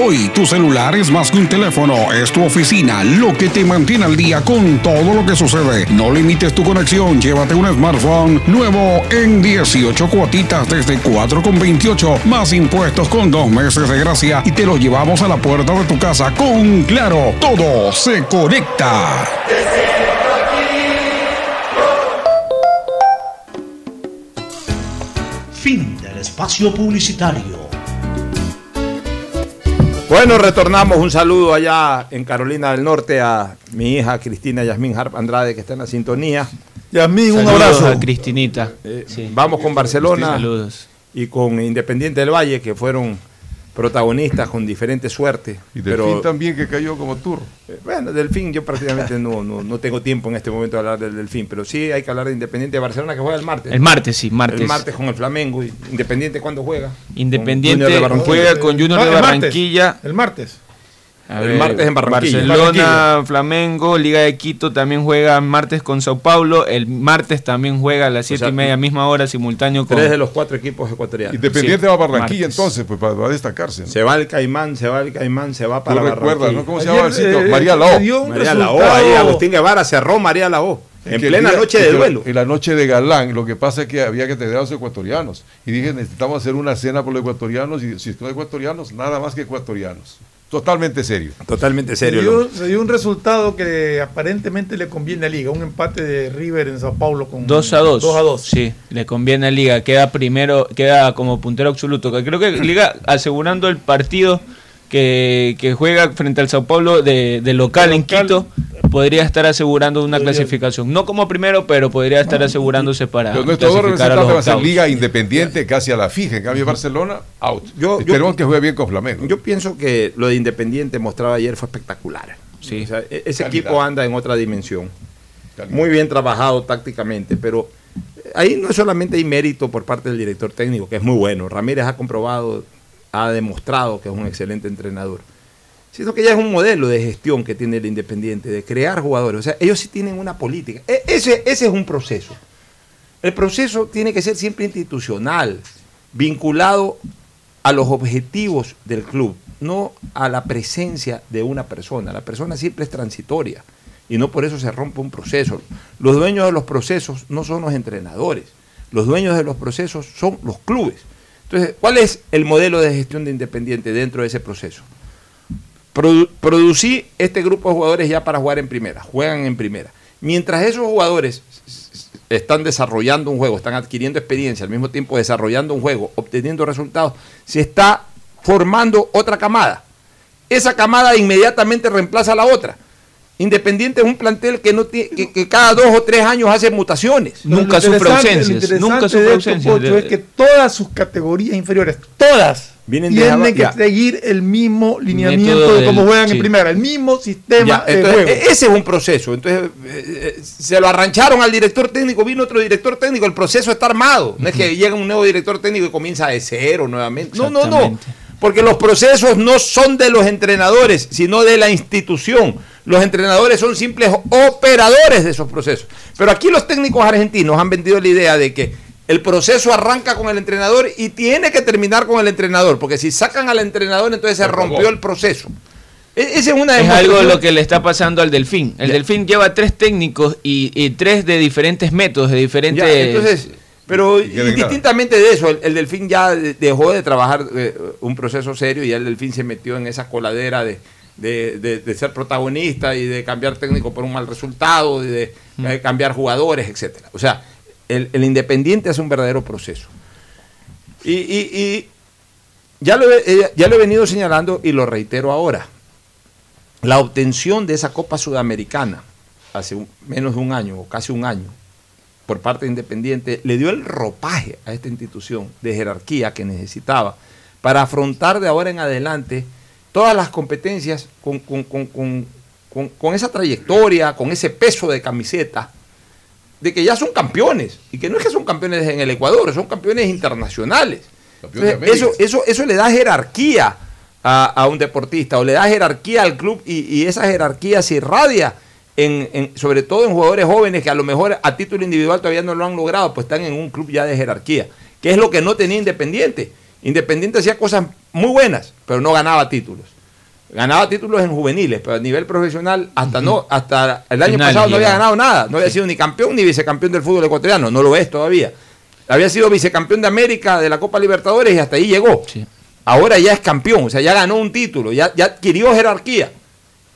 Hoy tu celular es más que un teléfono, es tu oficina, lo que te mantiene al día con todo lo que sucede. No limites tu conexión, llévate un smartphone nuevo en 18 cuotitas desde 4,28, más impuestos con dos meses de gracia y te lo llevamos a la puerta de tu casa con Claro. Todo se conecta. Fin del espacio publicitario. Bueno, retornamos un saludo allá en Carolina del Norte a mi hija Cristina Yasmín Harp Andrade, que está en la sintonía. Yasmín, un abrazo. a Cristinita. Eh, Sí. Vamos con Barcelona Saludos. y con Independiente del Valle, que fueron protagonistas con diferente suerte. Y Delfín pero, también que cayó como turro. eh, bueno, Delfín, yo prácticamente no, no, no tengo tiempo en este momento de hablar del Delfín, pero sí hay que hablar de Independiente de Barcelona, que juega el martes. El martes, sí, martes. El martes con el Flamengo. y Independiente, ¿cuándo juega? Independiente Con Junior de Barranquilla. juega con Junior No, de el martes. Barranquilla. El martes. A El martes en Barranquilla. Barcelona, Barranquilla. Flamengo, Liga de Quito también juega martes con Sao Paulo. El martes también juega a las siete sea, y media, misma hora, simultáneo con. Tres de los cuatro equipos ecuatorianos. Independiente Sí, va a Barranquilla martes. entonces, pues para, va a destacarse. ¿no? Se va el Caimán, se va el Caimán, se va Tú para recuerdas, Barranquilla. ¿no? ¿Cómo se llama el sitio? eh, María Lao. María Lao, ahí Agustín Guevara cerró María Lao. En plena día- noche de duelo. En la noche de Galán, lo que pasa es que había que tener a los ecuatorianos. Y dije, necesitamos hacer una cena por los ecuatorianos. Y si no ecuatorianos, nada más que ecuatorianos. Totalmente serio. Totalmente Se serio. dio, se dio un resultado que aparentemente le conviene a Liga. Un empate de River en Sao Paulo con 2 a 2. 2 a 2. Sí, le conviene a Liga. Queda primero, queda como puntero absoluto. Que Creo que Liga asegurando el partido que, que juega frente al Sao Paulo de, de local, en Quito, podría estar asegurando una clasificación. No como primero, pero podría estar asegurándose para Pero nuestros dos clasificar a representantes los va a ser octavos. Liga Independiente casi a la fija. En cambio, Barcelona, out. Yo- yo- Esperemos que juegue bien con Flamengo. Yo pienso que lo de Independiente mostrado ayer fue espectacular. Sí. O sea, e- ese Calidad. equipo anda en otra dimensión. Calidad. Muy bien trabajado tácticamente, pero ahí no solamente hay mérito por parte del director técnico, que es muy bueno. Ramírez ha comprobado, ha demostrado que es un excelente entrenador. Sino que ya es un modelo de gestión que tiene el Independiente, de crear jugadores. O sea, ellos sí tienen una política. E- ese, ese es un proceso. El proceso tiene que ser siempre institucional, vinculado a los objetivos del club, no a la presencia de una persona. La persona siempre es transitoria y no por eso se rompe un proceso. Los dueños de los procesos no son los entrenadores, los dueños de los procesos son los clubes. Entonces, ¿cuál es el modelo de gestión de Independiente dentro de ese proceso? Produ- producí este grupo de jugadores ya para jugar en primera, juegan en primera. Mientras esos jugadores están desarrollando un juego, están adquiriendo experiencia, al mismo tiempo desarrollando un juego, obteniendo resultados, se está formando otra camada. Esa camada inmediatamente reemplaza a la otra. Independiente es un plantel que, no tiene, que, que cada dos o tres años hace mutaciones. Nunca sufre ausencias, nunca sufre ausencias. Es que todas sus categorías inferiores, todas, Vienen de tienen que ya. seguir el mismo lineamiento Método de cómo del- juegan sí. en primera, el mismo sistema Ya, de entonces, juego. e- ese es un proceso. Entonces, eh, eh, se lo arrancharon al director técnico, vino otro director técnico, el proceso está armado. No es que llega un nuevo director técnico y comienza de cero nuevamente. No, no, no. Porque los procesos no son de los entrenadores, sino de la institución. Los entrenadores son simples operadores de esos procesos. Pero aquí los técnicos argentinos han vendido la idea de que el proceso arranca con el entrenador y tiene que terminar con el entrenador, porque si sacan al entrenador entonces se rompió el proceso. E- Esa es una Es algo lo que le está pasando al Delfín. El Ya. Delfín lleva tres técnicos y, y tres de diferentes métodos, de diferentes... Ya, entonces, pero indistintamente de eso, el, el Delfín ya de- dejó de trabajar eh, un proceso serio y ya el Delfín se metió en esa coladera de, de- de- de ser protagonista y de cambiar técnico por un mal resultado, y de, eh, cambiar jugadores, etcétera. O sea, el, el Independiente hace un verdadero proceso. Y, y- y ya, lo, he- eh, ya lo he venido señalando y lo reitero ahora. la obtención de esa Copa Sudamericana hace un- menos de un año o casi un año por parte de Independiente le dio el ropaje a esta institución de jerarquía que necesitaba para afrontar de ahora en adelante todas las competencias con, con- con- con- esa trayectoria, con ese peso de camiseta, de que ya son campeones, y que no es que son campeones en el Ecuador, son campeones internacionales. Entonces, eso, eso, eso le da jerarquía a, a un deportista o le da jerarquía al club y, y esa jerarquía se irradia en, en- sobre todo en jugadores jóvenes que a lo mejor a título individual todavía no lo han logrado, pues están en un club ya de jerarquía, que es lo que no tenía Independiente. Independiente hacía cosas muy buenas, pero no ganaba títulos. Ganaba títulos en juveniles, pero a nivel profesional hasta no hasta el año Final pasado no había ganado nada, no había sido ni campeón ni vicecampeón del fútbol ecuatoriano, no lo es todavía. Había sido vicecampeón de América de la Copa Libertadores y hasta ahí llegó. Ahora ya es campeón, o sea, ya ganó un título, ya, ya adquirió jerarquía.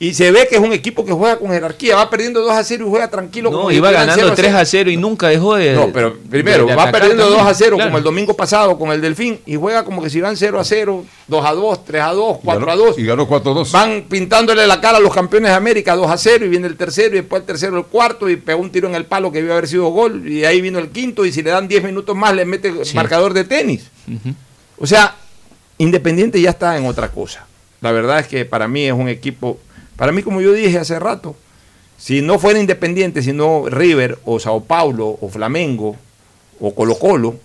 Y se ve que es un equipo que juega con jerarquía, va perdiendo 2 a 0 y juega tranquilo. No, como iba ganando 0 3 a 0 y nunca dejó de. no, pero primero, de- de va perdiendo 2 a también. 0 Claro. como el domingo pasado con el Delfín y juega como que si van 0 a 0, 2 a 2, 3 a 2, 4 a 2. Y ganó 4-2. Van pintándole la cara a los campeones de América 2 a 0 y viene el tercero y después el tercero el cuarto y pegó un tiro en el palo que debió haber sido gol y ahí vino el quinto y si le dan 10 minutos más le mete marcador de tenis. O sea, Independiente ya está en otra cosa. La verdad es que para mí es un equipo, para mí como yo dije hace rato, si no fuera Independiente, sino River o Sao Paulo o Flamengo o Colo Colo,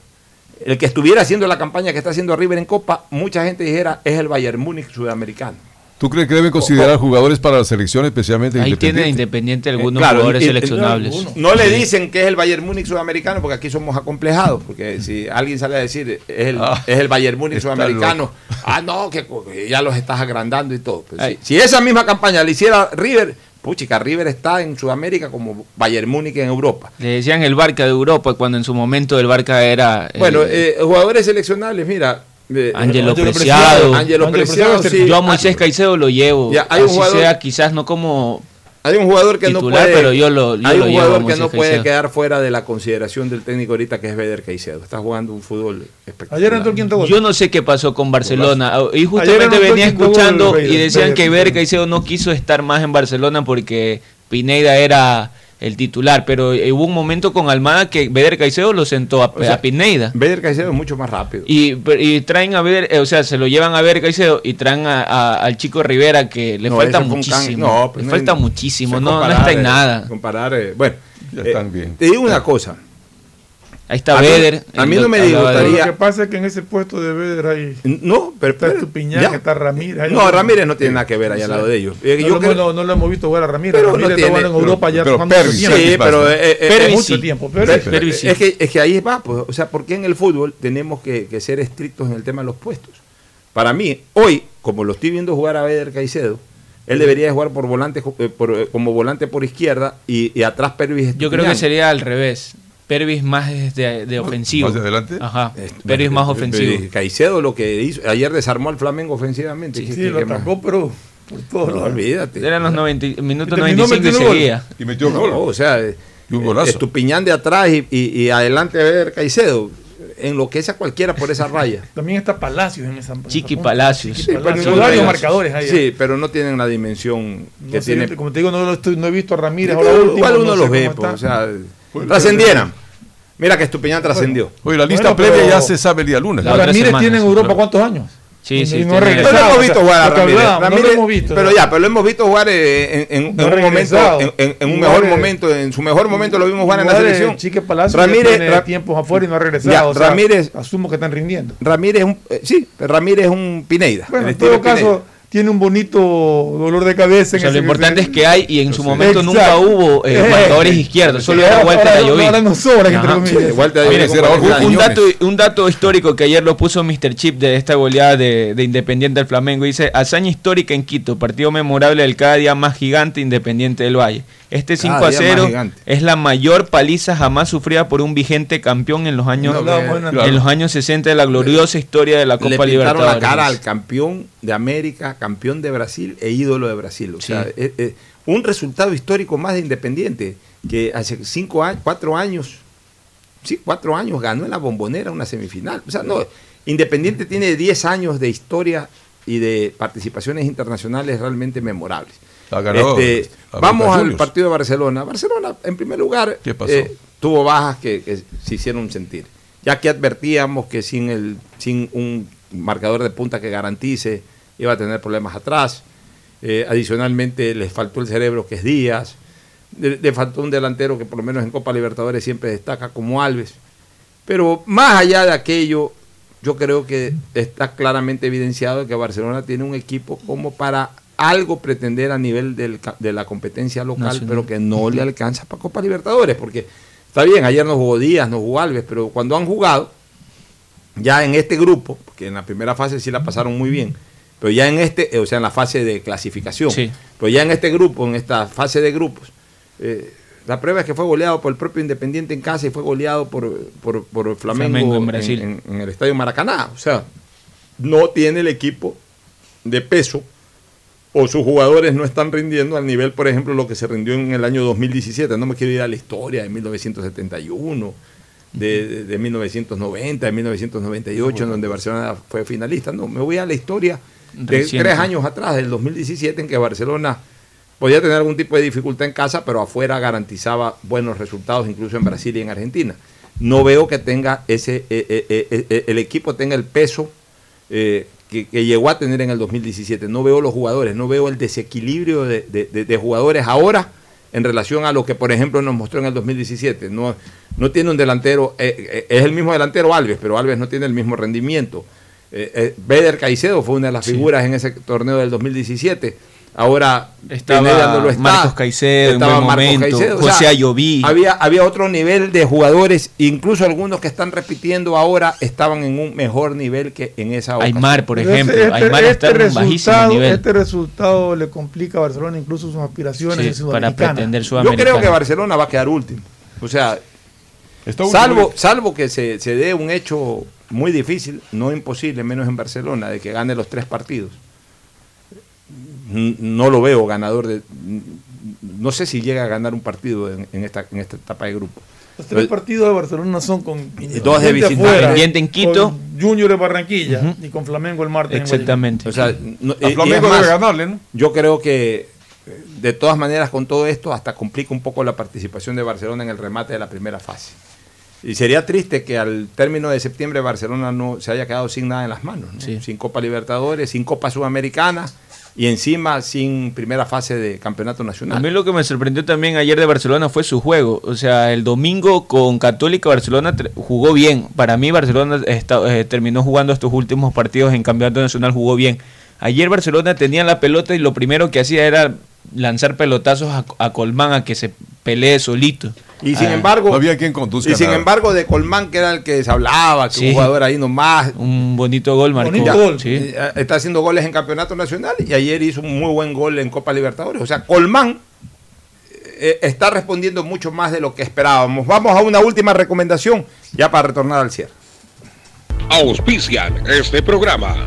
el que estuviera haciendo la campaña que está haciendo River en Copa, mucha gente dijera es el Bayern Múnich sudamericano. ¿Tú crees que deben considerar jugadores para la selección, especialmente Ahí tiene Independiente? Independiente algunos Eh, claro, jugadores y- y- seleccionables. No le dicen que es el Bayern Múnich sudamericano porque aquí somos acomplejados. Porque si alguien sale a decir es el, es el Bayern Múnich sudamericano, ah, no, que ya los estás agrandando y todo. Pues si, si esa misma campaña la hiciera River, puchica, River está en Sudamérica como Bayern Múnich en Europa. Le decían el Barca de Europa cuando en su momento el Barca era. Bueno, eh, jugadores seleccionables, mira. Eh, Ángelo Preciado. Ángelo Preciado, sí. Yo a Moisés Caicedo lo llevo. Ya, hay un así jugador- sea, quizás no como. Hay un jugador que titular, no puede. pero yo lo, yo hay lo un jugador que no puede Caicedo. quedar fuera de la consideración del técnico ahorita, que es Beder Caicedo. Está jugando un fútbol espectacular. Ayer entró el quinto gol. Yo no sé qué pasó con Barcelona. Y justamente venía gol escuchando Beder, y decían Beder. que Ver Caicedo no quiso estar más en Barcelona porque Pineda era el titular. Pero eh, hubo un momento con Almada que Beder Caicedo lo sentó a, O sea, a Pineda. Beder Caicedo es mucho más rápido. Y, y traen a ver, eh, o sea, se lo llevan a ver Caicedo y traen a- a- al chico Rivera que le No, falta can- muchísimo. no, pues le no hay- falta muchísimo, no, está en eh, nada. Comparar, eh, bueno, Ya eh, están bien. te digo una cosa. Ahí está A mí- a mí no me disgustaría- Lo que pasa es que en ese puesto de Beder hay. No, pero. Está Estupiñán, ya. está Ramírez. No, Ramírez no tiene nada que ver ahí al lado de ellos. Eh, No, yo lo, creo- no, no lo hemos visto jugar a Ramírez. Pero no Ramírez tiene- está jugando en pero- Europa ya pero mucho tiempo. Sí, pero. eh, eh, Pervis eh, mucho sí. tiempo. Pero- sí. es, que, es que ahí va, pues, o sea, ¿por qué en el fútbol tenemos que, que ser estrictos en el tema de los puestos? Para mí, hoy, como lo estoy viendo jugar a Beder Caicedo, él debería jugar por volante, por, como volante por izquierda y, y atrás Pervis. Yo creo que sería al revés. Pervis más de, de ofensivo. ¿Más de adelante? Ajá. Este, Pervis más eh, ofensivo. eh, Caicedo lo que hizo, ayer desarmó al Flamengo ofensivamente. ¿Qué- Sí, qué- lo atacó, pero por todos No, olvídate. Eran los 90, minutos Y terminó 95 y seguía. Y metió No, gol. o sea, eh, Y un golazo. Estupiñán de atrás y, y- y adelante ver Caicedo. Enloquece a cualquiera por esa raya. También está Palacios en esa. Chiqui. Palacios. Chiqui pero Palacios. no Hay varios marcadores ahí. Sí, pero no tienen la dimensión No que sé, tiene. Como te digo, no, lo estoy- no he visto a Ramírez. Pero ahora último, igual no uno sé los ve, pues, o sea, trascendieran. Mira que Estupiñán trascendió. Oye, la lista Bueno, previa ya se sabe el día lunes. Ramírez tiene en Europa cuántos años. Sí, sí, Y no Pero regresado. lo hemos visto jugar Ramírez. hablábamos, no lo Ramírez- hemos visto. pero ya, pero lo hemos visto jugar eh, en, en- No en un momento, en, en- un mejor momento, en su mejor momento lo vimos jugar en la selección. Chique Palacio Ramírez, tiene Ra- tiempos afuera y no ha regresado. Ya, o sea, Ramírez- asumo que están rindiendo. Ramírez es un, eh, sí, Ramírez es un Pineida. Bueno, en todo caso, Pineda. Tiene un bonito dolor de cabeza. O sea, en lo ese- importante es que hay y en su momento nunca hubo eh, Eh, marcadores izquierdos, solo ahora- era Walter Ayoví. ahora nos sobran, entre comillas. Sí, Walter Ayoví Mire, con será 40 Jorge Un dato, un dato histórico que ayer lo puso Mr. Chip de esta goleada de, de Independiente del Flamengo. Dice, hazaña histórica en Quito, partido memorable del cada día más gigante Independiente del Valle. Este 5 Cada a día más 0 gigante. es la mayor paliza jamás sufrida por un vigente campeón en los años, No, en los años 60 de la gloriosa historia de la Le Copa pintaron Libertadores. la cara al campeón de América, campeón de Brasil e ídolo de Brasil. O Sí. sea, eh, eh, un resultado histórico más de Independiente, que hace cinco años, cuatro años, sí, cuatro años ganó en la bombonera una semifinal. O sea, no, Independiente tiene 10 años de historia y de participaciones internacionales realmente memorables. Ganado Este, a vamos al partido de Barcelona. Barcelona, en primer lugar, eh, tuvo bajas que, que se hicieron sentir. Ya que advertíamos que sin, el, sin un marcador de punta que garantice iba a tener problemas atrás. Eh, adicionalmente, les faltó el cerebro que es Díaz. Le, le faltó un delantero que por lo menos en Copa Libertadores siempre destaca como Alves. Pero más allá de aquello, yo creo que está claramente evidenciado que Barcelona tiene un equipo como para algo pretender a nivel del de la competencia local, Nacional. pero que no le alcanza para Copa Libertadores, porque está bien, ayer no jugó Díaz, no jugó Alves, pero cuando han jugado, ya en este grupo, porque en la primera fase sí la pasaron muy bien, pero ya en este, eh, o sea, en la fase de clasificación, Sí. pero ya en este grupo, en esta fase de grupos, eh, la prueba es que fue goleado por el propio Independiente en casa y fue goleado por, por, por Flamengo, Flamengo en Brasil. en- en el Estadio Maracaná. O sea, no tiene el equipo de peso o sus jugadores no están rindiendo al nivel, por ejemplo, lo que se rindió en el año 2017. No me quiero ir a la historia de 1971, de, de- de 1990, de 1998, en donde Barcelona fue finalista. No, me voy a la historia de Reciente. tres años atrás, del 2017, en que Barcelona podía tener algún tipo de dificultad en casa, pero afuera garantizaba buenos resultados, incluso en Brasil y en Argentina. No veo que tenga ese, eh, eh, eh, el equipo tenga el peso eh, que, que llegó a tener en el 2017. No veo los jugadores, no veo el desequilibrio de, de- de- de jugadores ahora en relación a lo que, por ejemplo, nos mostró en el 2017. No, no tiene un delantero, eh, eh, es el mismo delantero Alves, pero Alves no tiene el mismo rendimiento. Eh, eh, Beder Caicedo fue una de las figuras en ese torneo del 2017. Ahora Estaba lo está. Marcos Caicedo en Estaba buen Marcos momento, Caicedo. O sea, José Ayoví. Había, había otro nivel de jugadores, incluso algunos que están repitiendo ahora estaban en un mejor nivel que en esa ocasión. Aymar, por ejemplo. este- Aymar este está en un bajísimo resultado- nivel. Este resultado le complica a Barcelona incluso sus aspiraciones Sí, en para pretender Yo creo que Barcelona va a quedar último. O sea, salvo, salvo que se, se dé un hecho muy difícil, no imposible, menos en Barcelona, de que gane los tres partidos. No lo veo ganador de. No sé si llega a ganar un partido en, en esta, en esta etapa de grupo. Los tres partidos de Barcelona son con dos de visitante. en Quito. con Junior de Barranquilla y con Flamengo el martes. en Exactamente. O sea, no- A Flamengo debe ganarle, ¿no? Yo creo que eh, de todas maneras con todo esto hasta complica un poco la participación de Barcelona en el remate de la primera fase. Y sería triste que al término de septiembre Barcelona no se haya quedado sin nada en las manos, ¿no? sin Copa Libertadores, sin Copa Sudamericana y encima sin primera fase de campeonato A nacional. mí lo que me sorprendió también ayer de Barcelona fue su juego. O sea, el domingo con Católica Barcelona jugó bien. Para mí Barcelona está- eh, terminó jugando estos últimos partidos en Campeonato Nacional, jugó bien. Ayer Barcelona tenía la pelota y lo primero que hacía era lanzar pelotazos a, a Colmán a que se pelee solito. Y sin Ah, embargo, No había quien conduzca y sin nada. embargo de Colmán, que era el que se hablaba, que Sí. un jugador ahí nomás, Un bonito gol marcó. Ya, Sí. eh, Está haciendo goles en campeonato nacional y ayer hizo un muy buen gol en Copa Libertadores. O sea, Colmán eh, está respondiendo mucho más de lo que esperábamos. Vamos a una última recomendación ya para retornar al cierre. Auspician este programa.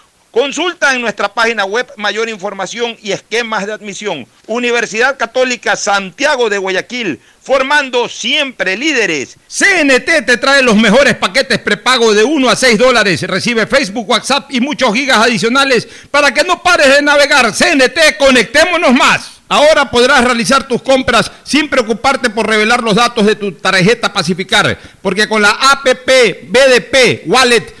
Consulta en nuestra página web mayor información y esquemas de admisión. Universidad Católica Santiago de Guayaquil, formando siempre líderes. CNT te trae los mejores paquetes prepago de 1 a 6 dólares. Recibe Facebook, WhatsApp y muchos gigas adicionales para que no pares de navegar. CNT, conectémonos más. Ahora podrás realizar tus compras sin preocuparte por revelar los datos de tu tarjeta Pacificar, porque con la APP BDP Wallet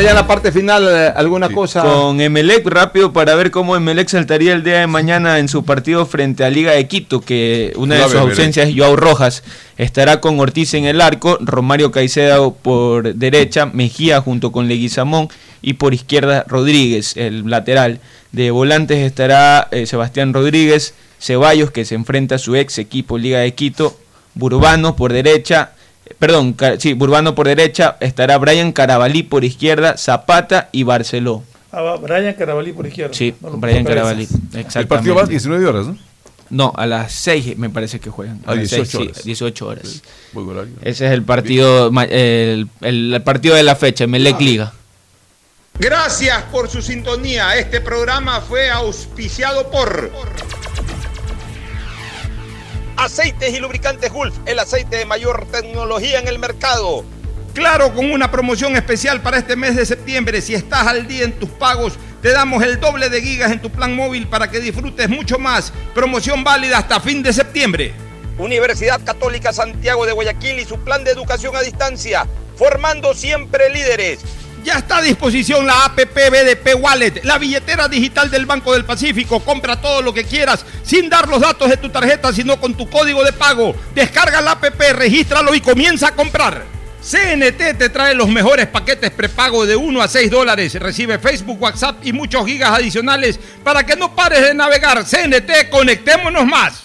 ya en la parte final, eh, alguna cosa. Con Emelec, rápido para ver cómo Emelec saltaría el día de mañana en su partido frente a Liga de Quito, que una de sus ausencias es Joao Rojas. Estará con Ortiz en el arco, Romario Caicedo por derecha, Mejía junto con Leguizamón y por izquierda Rodríguez, el lateral. De volantes estará eh, Sebastián Rodríguez, Ceballos que se enfrenta a su ex equipo Liga de Quito, Burbano por derecha, perdón, sí, Burbano por derecha, estará Brian Carabalí por izquierda, Zapata y Barceló. Ah, va, Brian Carabalí por izquierda. Sí, No lo Brian Carabalí. Exactamente. El partido va a 19 horas, ¿no? No, a las 6 me parece que juegan. A las 18 seis, sí, horas. 18 horas. Horario. Ese es el partido, ma- el, el- el partido de la fecha, Melec Liga. Gracias por su sintonía. Este programa fue auspiciado por Aceites y Lubricantes Gulf, el aceite de mayor tecnología en el mercado. Claro, con una promoción especial para este mes de septiembre. Si estás al día en tus pagos, te damos el doble de gigas en tu plan móvil para que disfrutes mucho más. Promoción válida hasta fin de septiembre. Universidad Católica Santiago de Guayaquil y su plan de educación a distancia, formando siempre líderes. Ya está a disposición la APP BDP Wallet, la billetera digital del Banco del Pacífico. Compra todo lo que quieras sin dar los datos de tu tarjeta, sino con tu código de pago. Descarga la APP, regístralo y comienza a comprar. CNT te trae los mejores paquetes prepago de 1 a 6 dólares. Recibe Facebook, WhatsApp y muchos gigas adicionales para que no pares de navegar. CNT, conectémonos más.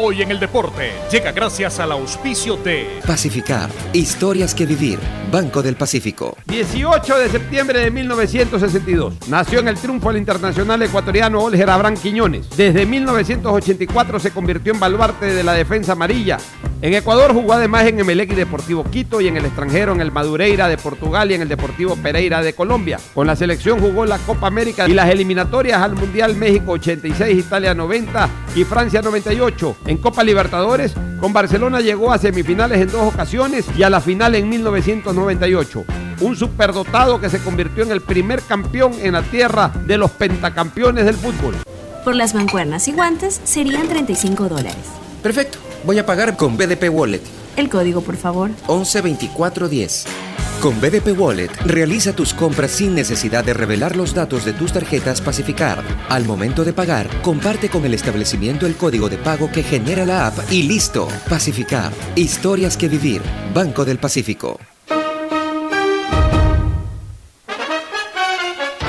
Hoy en el deporte llega gracias al auspicio de Pacificar. Historias que vivir. Banco del Pacífico. 18 de septiembre de 1962. Nació en el triunfo al internacional ecuatoriano Olger Abraham Quiñones. Desde 1984 se convirtió en baluarte de la defensa amarilla. En Ecuador jugó además en Emelec y Deportivo Quito y en el extranjero en el Madureira de Portugal y en el Deportivo Pereira de Colombia. Con la selección jugó la Copa América y las eliminatorias al Mundial México 86, Italia 90 y Francia 98. En Copa Libertadores, con Barcelona llegó a semifinales en dos ocasiones y a la final en 1998. Un superdotado que se convirtió en el primer campeón en la tierra de los pentacampeones del fútbol. Por las mancuernas y guantes serían 35 dólares. Perfecto. Voy a pagar con BDP Wallet. El código, por favor. 112410. Con BDP Wallet, realiza tus compras sin necesidad de revelar los datos de tus tarjetas Pacificar. Al momento de pagar, comparte con el establecimiento el código de pago que genera la app y listo. Pacificar. Historias que vivir. Banco del Pacífico.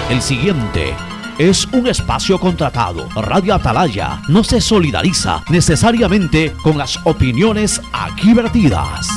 El siguiente es un espacio contratado. Radio Atalaya no se solidariza necesariamente con las opiniones aquí vertidas.